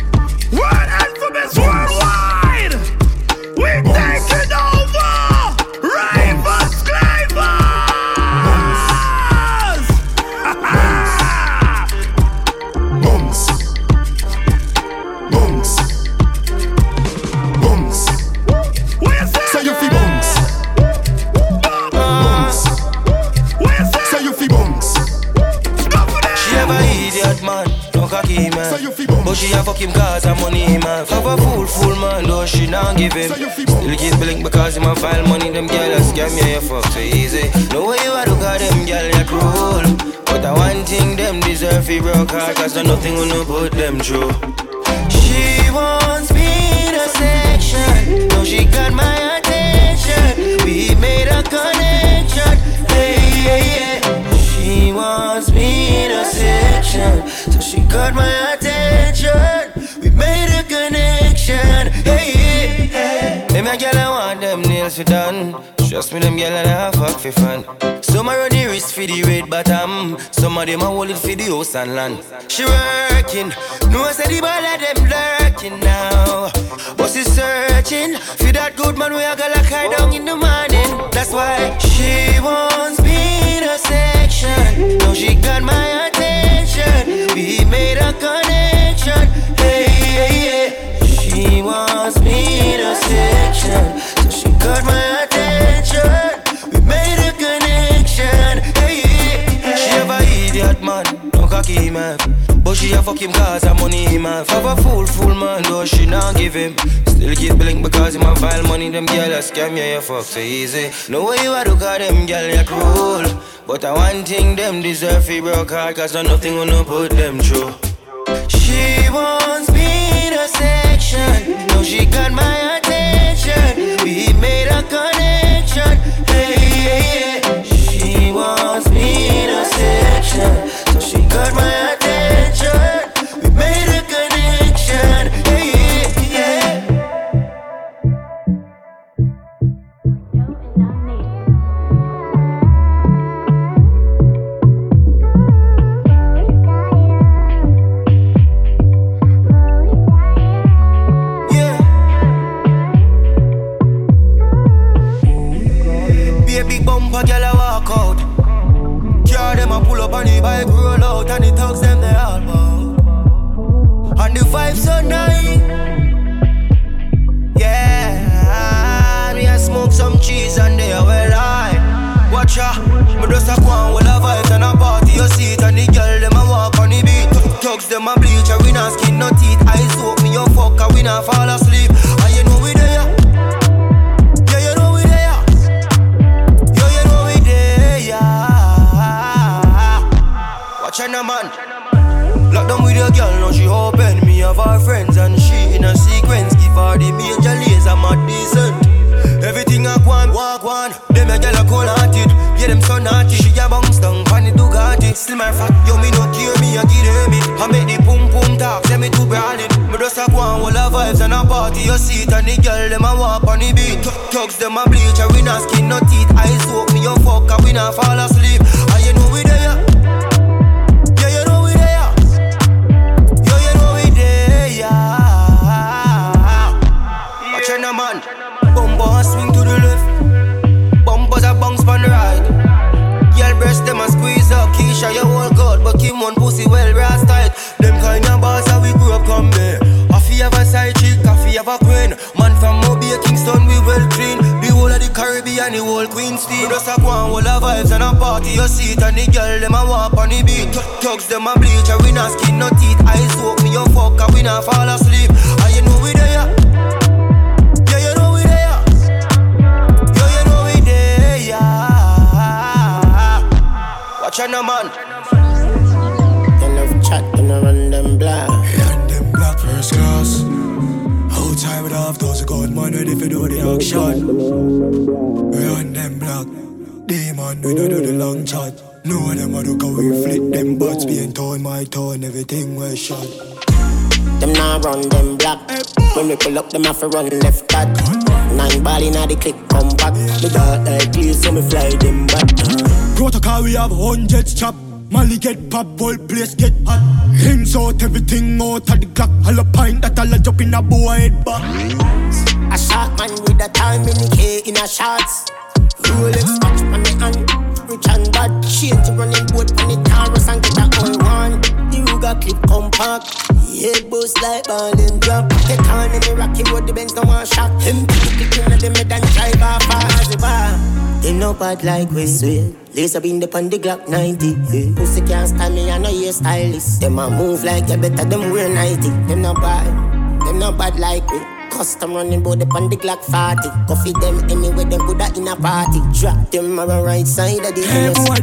S14: World alphabets worldwide. We taking over. Ravens,
S7: cocky man. But she a fuck him cause her money man. Have a fool, fool man, though she not give him. Still keep blink because him a file money. Them gyal a scam you, you fuck so easy. No way you a look at them gyal you cruel. But I one thing them deserve fi broke hard cause there's nothing gonna put them through. She wants me in a section. No, she got my attention. We made a connection. Hey, yeah, yeah. She wants me in a section. So she got my attention. We made a connection. Hey, a gyal I want them nails fi done. Trust me, them gyal and I fuck fi fun. Some a run the wrist for the red bottom. Some of them a hold it for the house and land. She working, no say the ball of them lurking now. But she searching for that good man we a go like her down in the morning. That's why she wants me in a section. Now she got my attention. We made a connection. Hey, hey, hey. She wants me section. So she got my attention. We made a connection. Hey. She have a idiot man. But she a fuck him cause money man. Have a fool, fool man, though she not give him. Still keep because him a file money. Them gyal a scam you, you fuck so easy. No way you a look at them gyal you cruel. But I one thing them deserve fi broke hard cause nothing gonna put them through. She wants me in a section. She got my attention. We made a connection. Hey. She wants me in a section. So she got my attention. We made a vibe so nice. Yeah, me a smoke some cheese and they are well high. Watch ya, me just a on with a vibes and a party you see it and the girl them a walk on the beat. Thugs them a bleach, and we not skin no teeth. Eyes soak me your fuck, and we not fall asleep. Still my fat. Yo, me no care me, I give it. I make the boom boom talk, say me too brawling. Me just a go on all the vibes and a party. You see it and the girl them a walk on the beat. Tugs them a bleach, and we not skin no teeth. Eyes soak me, you fuck, and we not fall asleep. And you know we there. The whole Queenstein. Just a go on, all the vibes and a party. You see it and the girl them a walk on the beat. Tugs them a bleach, and we not skin no teeth. Eyes soak me, you fuck, and we not fall asleep. And you know we there. Yeah, you know we there. Yo, you know we there. Watch out, man.
S3: Ready for do the action. Run them black. Demon, we don't do the long shot. No them a look how we flip them butts being torn, my tone, everything was shot.
S20: Them now run them black. When we pull up, them have to run left back. Nine ball inna the click, come back. Me dark like clear, so me fly them back.
S3: Protocol, we have hundreds chop. Molly get pop, whole place get hot. Hands out, everything out of the clock. All a pint that all a jump in a boy head back.
S20: A shot man with a time in the K in a shots. Rolex watch on me hand. Rich and bad. Change running boat on the Taurus and get a all one. The Ruger clip compact. Head boost like ball and drop. Take on in the rocky road, the Benz no one shot. Him click in the mid and drive off as the bar. They no bad like we swear. Up in the pan the Glock 90. Yeah. Pussy can't stand me, I know you stylist. Them a move like you better them wear 90. Them no bad, them no bad like we. Custom running the pan the Glock 40. Coffee them anyway, them good in a party. Drop them on the right side of the
S3: Hey boy,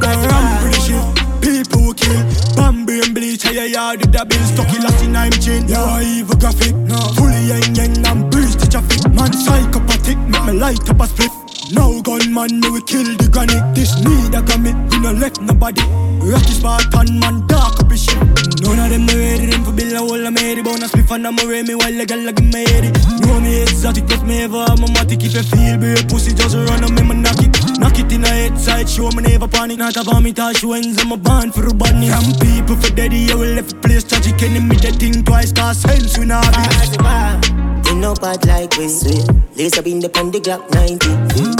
S3: pretty shit. People kill, Bambi and bleach, your yard with the bill stuck in last in I'm chin. You are evil graphic, no. Fully yang yang and breeze the traffic. Man psychopathic, make me light up a split. No gunman, me we kill the granny. This need a gummy, we no left nobody. Rocky Spartan, man, dark up his shit. None of them no ready, them for bill a whole of me. Bonus spliff and I'm a me while the girl like me heady. Know me exotic, plus me ever I'm a matic. If you feel be a pussy, just run on me, man, knock it. Knock it in the head side, show me never panic. Not a vomit, touch wins, I'm a band for a bunny. Some people for daddy, I will left the place tragic. Enemy the thing twice, cause sense we not be.
S20: They no bad like we swear. Lace up in the pan the Glock 90. Pussy can't stand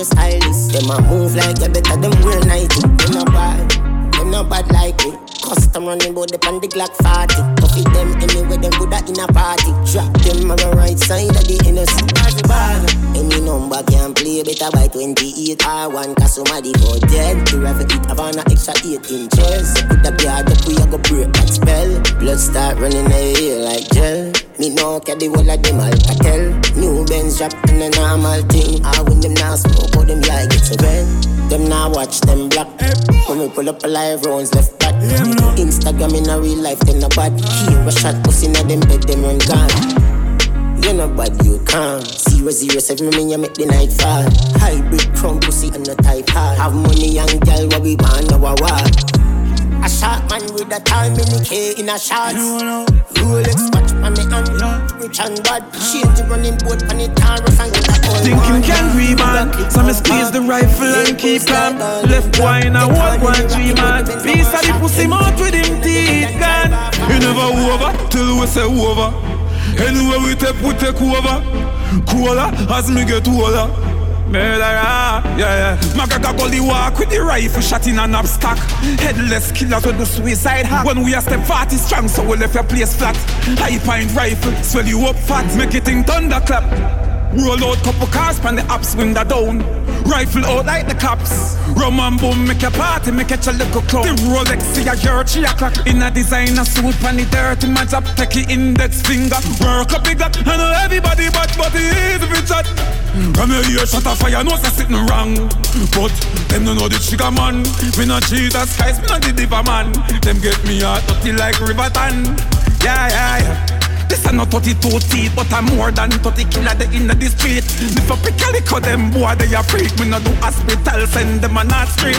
S20: me, you stylist. Them a move like you better them wear 90. They no bad, they no bad like we. Custom running bout the pan the Glock 40. Coffee them anyway, them good in a party. Drop them on the right side of the innocent. Any number can play better by 28 R1 Cause somebody go dead. The rifle it have an extra 8 inches. So put the guard up we a go break that spell. Blood start running in the like gel. Me know care the whole of them Alcatel New Benz drop in a normal thing. I when them now smoke how them like it so well Them now watch them black. When we pull up a live rounds left back. Instagram in a real life them not bad. Here a shot pussy in a them bed them run gone you know bad, you calm. Zero zero seven me, you make the night fall. Hybrid crown pussy and no type hard. Have money young girl, what we want our war. A shot man with a time in the K in a shots. Rolex watch on me hand. Rich and bad. Change the running boat on the Taurus and get a all
S2: Think you can rebound, so me squeeze the rifle and keep on. Left wine and one one three man. Piece of the pussy mouth with him teeth gone.
S3: You never over till we say over. Anywhere we take, we take over. Cooler as me get older.
S2: Murderer, yeah, yeah. Magaga gully walk with the rifle shot in an abstack. Headless killers with the suicide hack. When we are step 40 strong, so we left your place flat. High point rifle, swell you up fat, make it in thunderclap. Roll out couple cars pan the ups window down. Rifle out like the cops. Rum and boom, make a party, make a little clown. The Rolex see a your a o'clock. In a designer suit, pan the dirty match up, take the index finger. Work up big that. I know everybody but but it is if hot. Come here, here, shut a fire, no say sitting wrong. But them don't know the trigger man. Me not Jesus Christ, me not the diva man. Them get me out dirty like Riverton. Yeah, yeah, yeah. This a not 32 teeth, but I'm more than 30 killer they in the street. If I pick a lick of them boy, they a freak. Me not do hospital, send them a not street.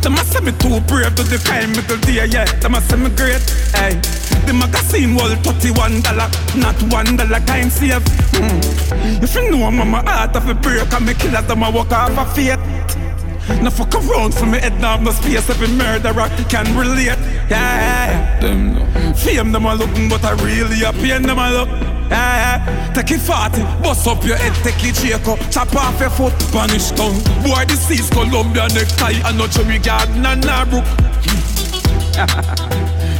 S2: Them a say me too brave to the crime me go there, yeah. Them a say me great, hey. The magazine worth 31 dollar, not one dollar kind save. Mm. If you know mama heart of a break, and me killer them a walk off a fate. Now fuck around for me head now no space Every murderer. Can relate Yeah, yeah, yeah. Them no Fame them a looking but I really a pain them a look yeah, yeah. Take it 40, bust up your head, take it shake up. Chop off your foot, vanish tongue Boy, this is Columbia necktie And no cherry garden and a brook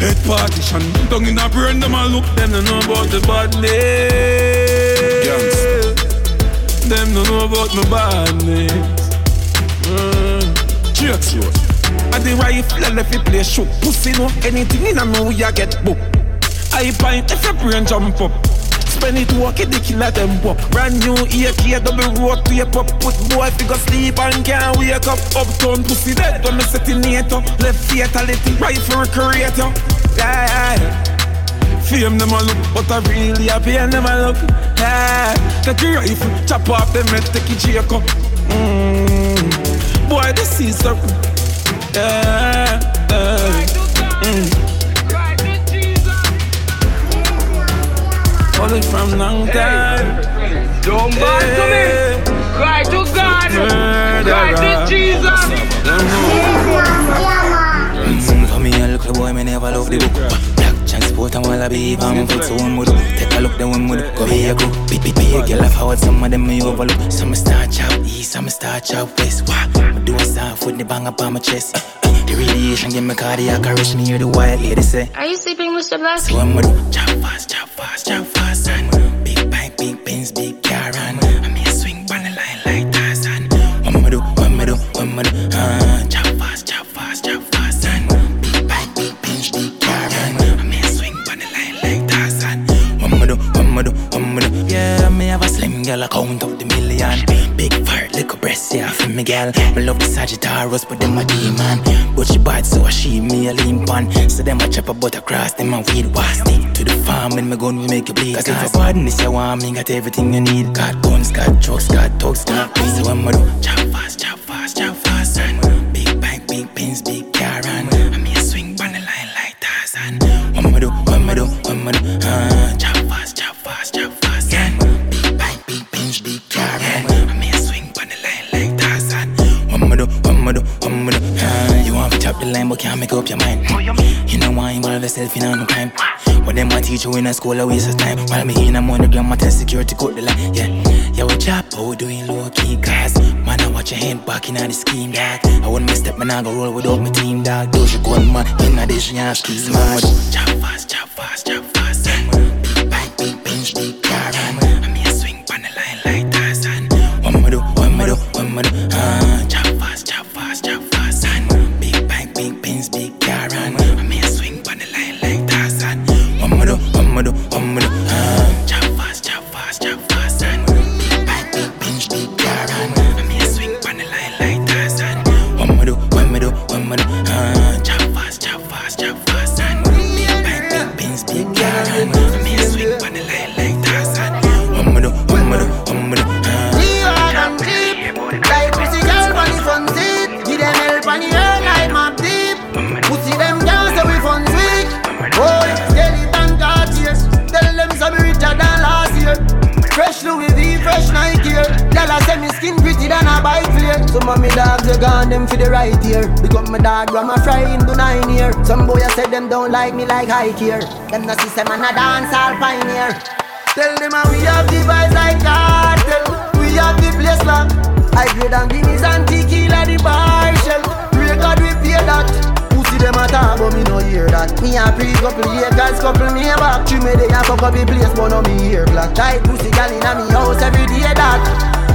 S2: Head partition, down in a brain them a look Them don't know about the badness. Them don't know about my badness you And the rifle left it play shoot. Pussy no anything in a me we a get book I pint if your brain jump up. Spend it walk it the killer them up Brand new AK double road tape up Put boy fi go sleep and can't wake up. Uptown pussy dead when me setting it up. Left fatality rifle recreator Yeah, yeah, yeah Fame them a look, but I really happy them a look. Yeah, take a rifle, chop off them head, take a Jacob. Boy, this is a yeah, yeah. Mm. Falling from long time.
S21: Don't back to me. Cry to God. Cry to Jesus.
S22: Mm, for me, a little boy, me never love the book. Black transport and while I be I'm foot so one would Take a look, then one would go be a go. Be be be a girl I forward, some of them me overlook. Some start chop east, some start chop west. Wah, me do a sound foot the bang up on my chest. Eh, the radiation give me cardiac arrest. Me hear the wild lady say.
S23: Are you sleeping, Mr. Black?
S22: So I'm gonna chop fast, chop fast, chop fast, and Sagittarius, but them a demon. But she bad, so she me a lean pan. So them a chop a butter cross, them a weed was stick to the farm and me gun we make you bleed. Cause if a badness you want, me got everything you need. Got guns, got drugs, got thugs, got weed. So I'm gonna chop chop up your mind. You know why involve yourself in no crime. What them a teach you in a school a waste of time. While me in a monogram, my test security cut the line. Yeah, yeah, we chop, but we doing low key guys. man I watch your hand back in the scheme dog. I want me step, man I go roll without my team dog. Do you go man in a dish yeah skis man. Chop chop fast,
S18: fresh Nike here. Lala say me skin pretty than a bike flare. Some of dogs they gone them for the right ear. Up my dog, my fry into nine year. Some boy I said them don't like me like high here. Them no system and a dance all pioneer. Tell them how we have the vibes like cartel. We have the place locked. I grade and guineas and tequila the bar shell. Record we pay that. Them a talk but me no hear that. Me a pre couple acres, couple me back. Three me they a fuck up the place but no me hear black. Tight pussy gal inna me house every day that.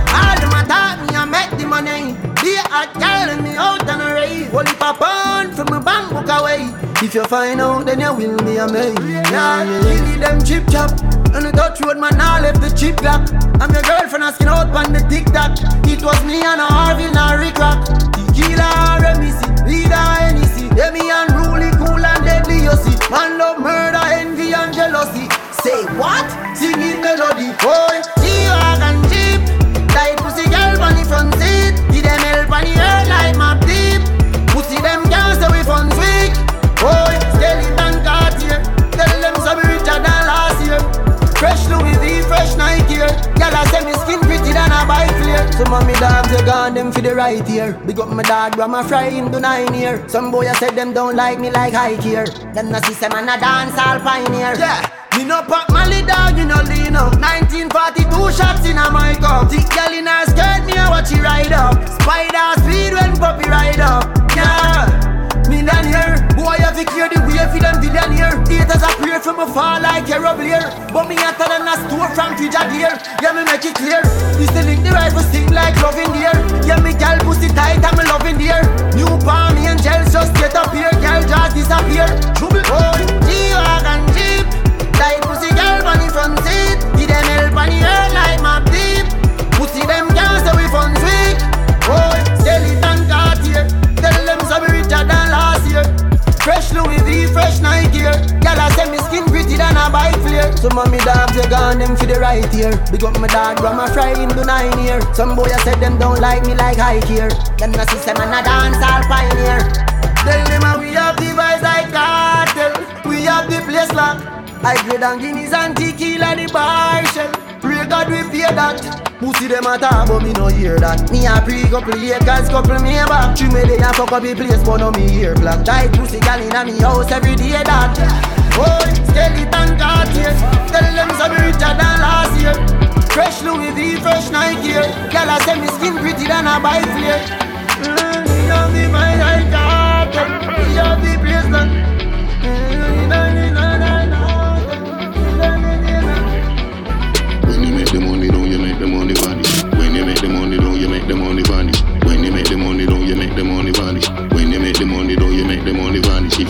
S18: All them a talk me a make the money. Be a gal and me out on a rave. Holy papa from my bank book away. If you find out then you will be amazed. Yeah, yeah. them chip chop. On the Dutch road, man, I left the chip lock. I'm your girlfriend asking out on the TikTok. It was me and a Harvey and a Rick Rock. Tequila, Remisi, Rita, Hennessy. Me unruly, cool and deadly, you see. Man love murder, envy and jealousy. Say
S24: What?
S18: Singing melody, boy. G-Wagon Jeep. Like pussy girl on the front seat. Give them help on the earth fresh Nike here. I say me skin pretty than a bike flare. Some of me dogs, they gone them for the right here. Big up my dog, grandma fry him to nine here. Some boy, I said them don't like me like high here. Them no system and a dance all pioneer. Yeah. Me no pop Molly dog, you no lean up 1942 shots in a my cup Thick girl in her skirt, me a watch she ride up Spider speed when puppy ride up Yeah Millionaire, boy I have clear the way for them billionaire. Haters a pray for me fall like a here But me hotter than a store from Fijagir Yeah me make it clear. This the link the rifle sting like loving deer Yeah me gal pussy tight me loving deer New palm angels just get up here. Girl just disappear. Trouble boy, G-Wagon Jeep right here. Big up my dog, grandma fry him to nine here. Some boy I said them don't like me like high here Them no system and a dance all pioneer. Tell them we have the vibes like cartel. We have the place locked. I grade and Guinness and tequila the bar shell. Pray God we pay that. Pussy them a talk but me no hear that. Me a pre couple acres couple me back. She made it a fuck up the place but no me hear black Tight pussy gal inna me house every day that Boy, skeleton Cartier Tell them so me richer than last year. Fresh Louis V, fresh Nike. Gal a say me skin pretty than a bike flare mm, Me have the mind like cartel Me have the place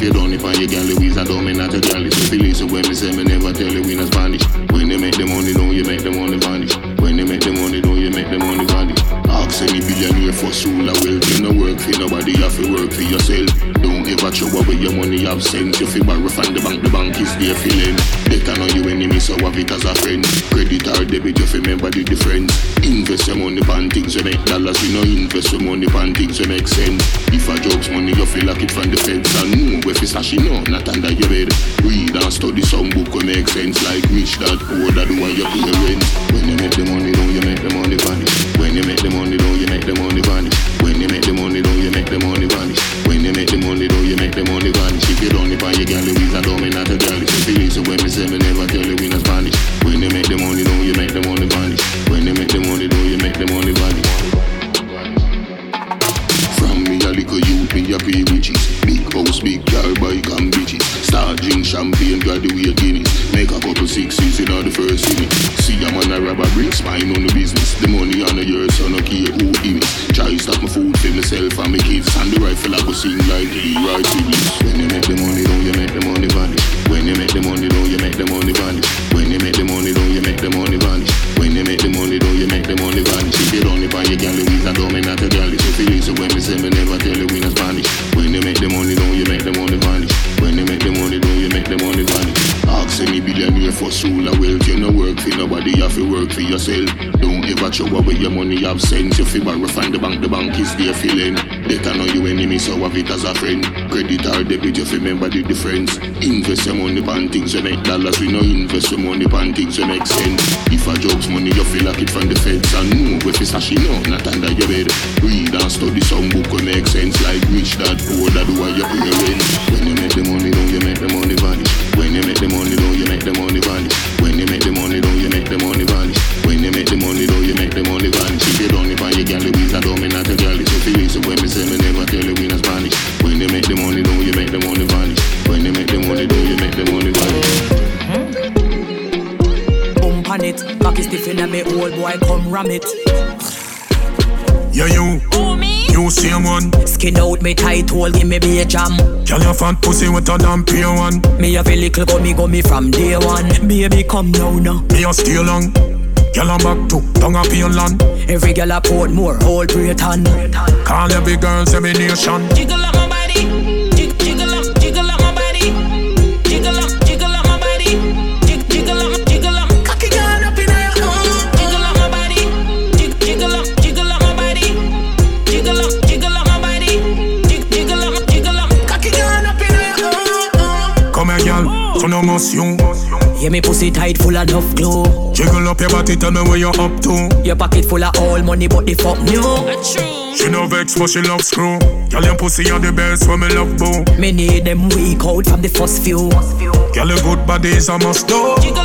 S25: you don't, if I you girl, Louise, I don't mean not a girl. So if you listen when me say me never tell you we not Spanish. When you make the money, don't you make the money vanish. When you make the money, don't you make the money vanish. Ask any billionaire for soul or wealth. You no work for nobody, you have to work for yourself. Don't ever throw away your money absent. You feel borrow from the bank, the bank is there for lend. Better know you enemy, so have it as a friend. Credit or debit, you remember the difference. Invest your money on things that make dollars. You no invest your money on things that make sense. If a job's money, you feel like it from the feds. And know if it's actually no, not under your bed. Read and study some book will make sense. Like rich dad, poor dad, why you pay rent. When you make the money, don't you make the money vanish. When you make the money, you make the money vanish. When you make the money, don't you make the money vanish. When you make the money, don't you make the money vanish. If you don't buy your Louise, I don't mean not a. It's a feeling, so when me say me never tell you we not Spanish. When you make the money, don't you make the money all the first inning. See a man a robber, bring spine on the business. The money on the yours, so no care who it. Try stop my food for myself and my kids. And the rifle I go sing like right siblings. When you make the money, Don't ever throw away your money, have sense. You feel borrow from the bank, the bank is there feeling. Better know you enemy, so have it as a friend. Credit or debit, you remember the difference. Invest your money on things that make dollars. We no invest your money on things that make sense. If a job's money, you feel like it from the feds. And know if it's actually no, not under your bed. Read and study some book will make sense. Like rich dad, poor dad, why you pay rent. When you make the money, don't you make the money vanish. When you make the money, don't you make the money vanish. When you make the money, don't you make the money vanish. When you make the money, don't you make the money vanish. If you don't buy your girl, Louise, I don't mean not a girl. It's a feeling, so when me say me never tell you we not Spanish. When you make the money, don't you make the money vanish. When you make the money, don't you make the money vanish.
S17: Bump on it, cocky stiff in me old boy, come ram it.
S26: Yeah, you.
S17: Who me?
S26: You same one.
S17: Skin out me tight hole, give me be a jam.
S26: Girl, your fat pussy with a damn pure one.
S17: Me have a little gummy gummy from day one. Baby, come now now.
S26: Me a stay long. Girl I'm back to Tongue up in land.
S17: Every girl I port more Old Britain
S26: Call every girl Semination Jiggle up my body.
S17: Jig, Jiggle up Jiggle up my body. Jiggle up Jiggle up my body. Jig, Jiggle up Jiggle up. Cocky girl up in your own. Jiggle up my body. Jig, Jiggle up Jiggle up my body. Jiggle up Jiggle up my body. Jig, Jiggle up Jiggle
S26: up. Cocky girl up in your own. Come here girl.
S17: Son émotion yeah, me pussy tight full of enough glue.
S26: Jiggle up your body, tell me where you up to.
S17: Your pocket full of all money, but the fuck new.
S26: She no vex, but she love screw. Girl, your pussy are the best for me love boo.
S17: Me need them weak out from the first few.
S26: Girl, your good body is a must do.
S27: Jiggle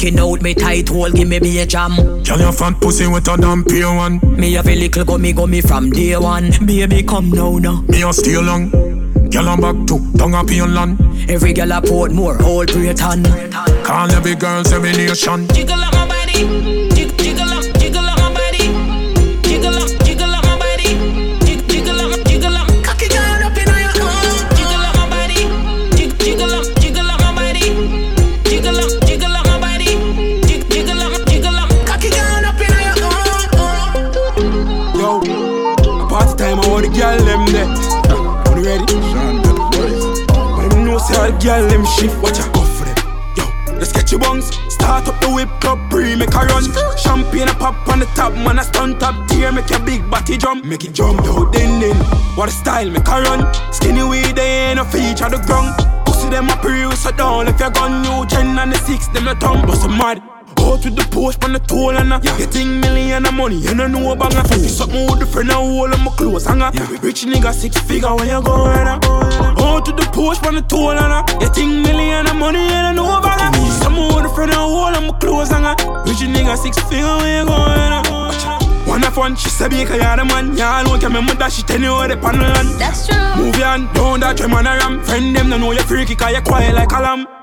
S17: Skin out me tight hole, give me be a jam.
S26: Girl, your fat pussy with wetter than pure one.
S17: Me have a little gummy gummy from day one. Baby, come now now.
S26: Me a stay long. Girl, I'm back to tongue up in land.
S17: Every girl I port more whole Britain.
S26: Call every girl every nation.
S27: Jiggle up my body, girl
S11: them shift. Watch out, go for them. Yo, let's get your bungs. Start up the whip up, pre make a run. Champagne a pop on the top, man a stunt up tier, make your big body jump, make it jump. Yo, then then, what a style, make a run. Skinny way they ain't a feature the ground. Pussy them a pre, so down if you gun new gen and the six, them the tongue, but some mad. Out with the post on the toll and uh, getting million of money, you don't know about that. Something with the friend, I hold on my clothes, hang uh. Rich nigga six figure, where you going? Uh? Out with the post on the toll and uh, getting million of money, you don't know about that. Something with the friend, I hold on my clothes, hang uh. Rich nigga six figure, where you going? Uh? One of one, she said, because you're the man. Yeah, I know, can remember that she tell you where the panel land.
S27: That's true.
S11: Move on, don't that trim on a ram. Friend them, don't know you're freaky, cause you're quiet like a lamb.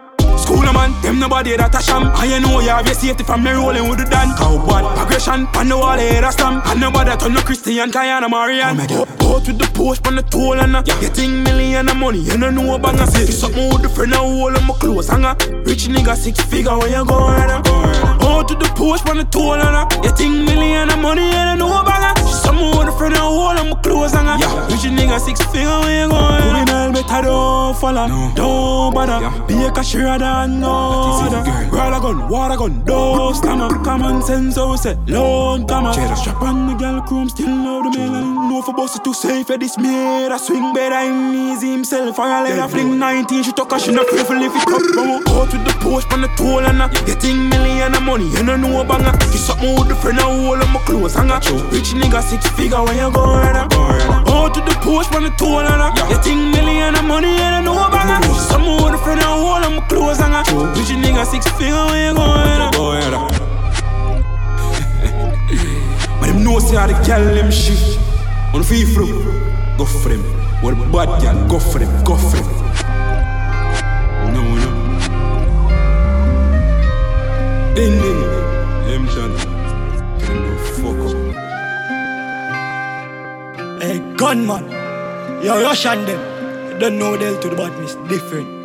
S11: School a man, them nobody that a sham. I know you have your safety from me rolling with the dan. Cowboy, aggression, on the wall head a stamp. And nobody turn no Christian, Kayana Marian. Out with the post on the toll and uh, getting million of money. You don't know about I say something with the friend I hold on my clothes hanger. Rich nigga six figure where you going? Uh? Out with the post on the toll and uh, getting million of money. You don't know about I Something with the friend I hold on clothes hanger. Rich nigga six figure where you going? Criminal better don't follow, don't bother. Be a cashier than no other. A gun, water gun, don't stammer. Common sense, we say, loan come Strap on the girl chrome, still know the and No for boss it too safe for this made. I swing better, him easy himself. For a leather fling 19, she talk a she not fearful if it up. Out with the post on the toll and uh, getting million of money. You don't know banger. You something with the friend, I hold on my clothes hanger. Rich nigga six figure, where you go going? uh? Out with the post on the toll and uh, getting million of money. You don't know banger. Something with the friend, I hold on my clothes hanger. Rich nigga six figure, where you going? But them know say how the girl them shift. On feel flow, go for them. What bad girl, go for them, go for them. Them done. Tell them fuck up.
S3: Hey, gunman. Yo, rush on them. You don't know they'll to the badness. Different.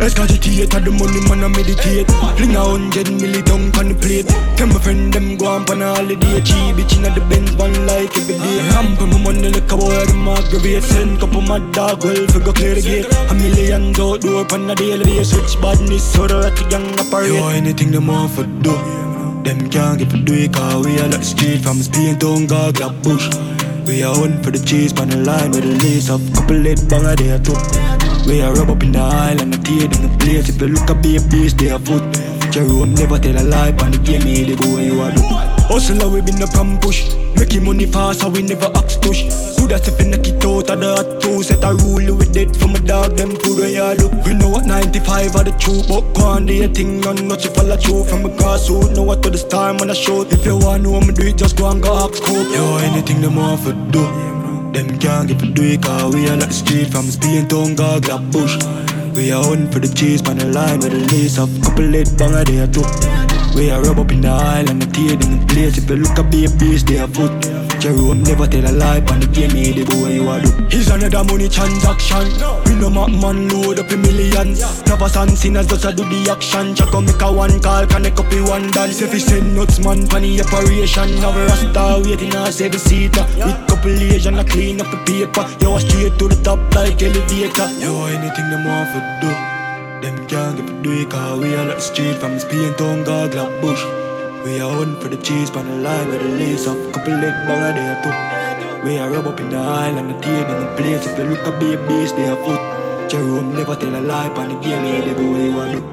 S3: Excogitate the money, man, I meditate. Fling a hundred milli down on the plate. Tell my friend them go on on a holiday. Cheap bitch inna the Benz van like every day. Ramp my money like a boy, them aggravate. Send couple mad dog, well, figure clear the gate. A million outdoor on a daily basis. Switch badness, so the rat gang operate. Yo, anything them want for do. Them can't get for do cause we are like street from Spain town, God, got bush. We are on for the cheese, on the line with the lace up. Couple lit banger there too. We are rub up in the aisle and the tear in the place. If you look at be a beast, they are foot. Jerome never tell a lie, on the game, he the boy you are do. Hustle, we been up and push. Making money fast, so we never ask tush. Good as if you knock it out of the hot two. Set a rule with it for my dog, them food where you do. We know what 95 are the truth, but do your thing, none not you follow through. From a grassroots, know what to the star, when I show. If you want to know me do it, just go and go ask scope. Yo, anything them want for do. Them can't get for do it, cause we are like the street from Spain town, God, grab bush. We are on for the cheese, on the line with the lace up. Couple lit banger there too. We are rub up in the aisle and the tear in the place. If you look at be a beast, they are foot. Jerome never tell a lie, on the game, eh, he the boy you are do. He's another money transaction. We no map man load up in millions. Never son sinners just a do the action. Check out make a one call, connect up in one dance. If he send nuts man, funny operation. Now we rasta waiting a seven seater. Ah. With couple couple Asian, I clean up the paper. Yo, I straight to the top like elevator. Yo, anything them want for do. Them can't get for do it, cause we are not the street from Spain, town, Gagla, Bush. We are hunting for the cheese, pan the line with the lace up. Couple leg banger there too. We are rub up in the aisle and the tear in the place. If you look at babies, they are foot. Jerome never tell a lie, pan the game, they do what they want to do.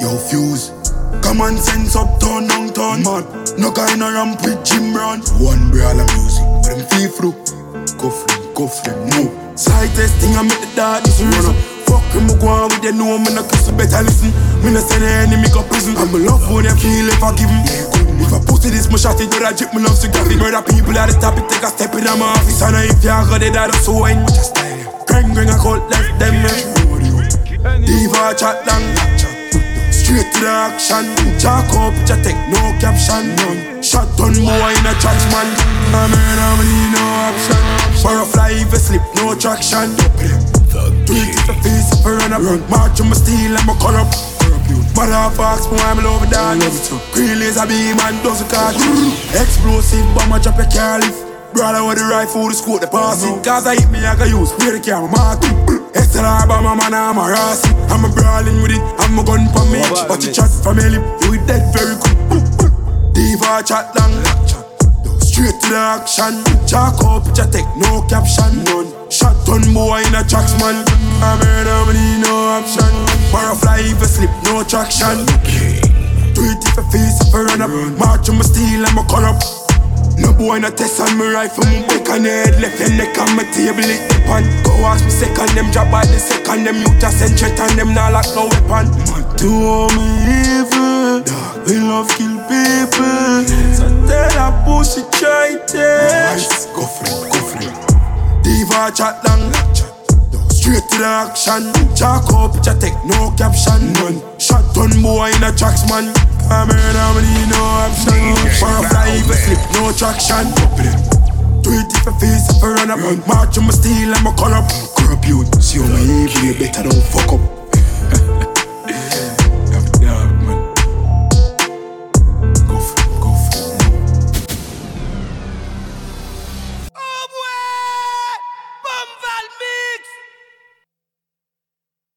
S11: Yo, fuse. Common sense uptown, downtown, mad. No kind of ramp with Jim Brown. One of music, but them feel through. Go for them, go for them, no. Slightest thing I make the darkness run up. Fuck him, go on with the no kiss, better listen. Me no say the enemy go prison. I'm a love when they feel if I give him. If I pussy this, my shot it, do that drip, me love to grab it. Murder people at the top, it take a step in my office. And if you got it, that so wine. Just style. Bring, bring a cold left them. Diva chat long. Straight to the action. Jack up, ja take no caption. None. Shot on boy in a tracks man. I mean, I need no option. For a fly, if slip, no traction. Do it if you face if you run up. March on my steel, I'm a corrupt. Motherfucks, boy, I'm love that. Green laser beam and dozen card. Explosive bomber, drop your car lift. Brother with the rifle, the scope, the pass it. Cause I hit me, I can use. Where the camera, mark. SLR by my man, I'm a Rossi. I'm a brawling with it, I'm a gun for me. But you chat from me lip, you dead very quick. Diva chat long. Straight to the action. Jack up, ya take no caption. None. Shot on boy in a tracks man. I'm here, I need no option. Firefly if you slip, no traction. Do it if you face if you run up. March on my steel, I'm a corrupt. No boy no test on me rifle, me back on the head, left your neck on my table it pan. Go ask me second, them drop by the second, them you just send threat and them not like no weapon. Do me evil, we love kill people. So tell that pussy try test. Go for it, go for it. Diva chat long. Straight to the action. Jack up, ja take no caption. None. Shot on boy in a tracks man. I'm in harmony, no option. Wanna fly if slip, no traction. Do it if I face if I run up. March on my steel and my color. Corrupt you, see how my evil, better don't fuck up.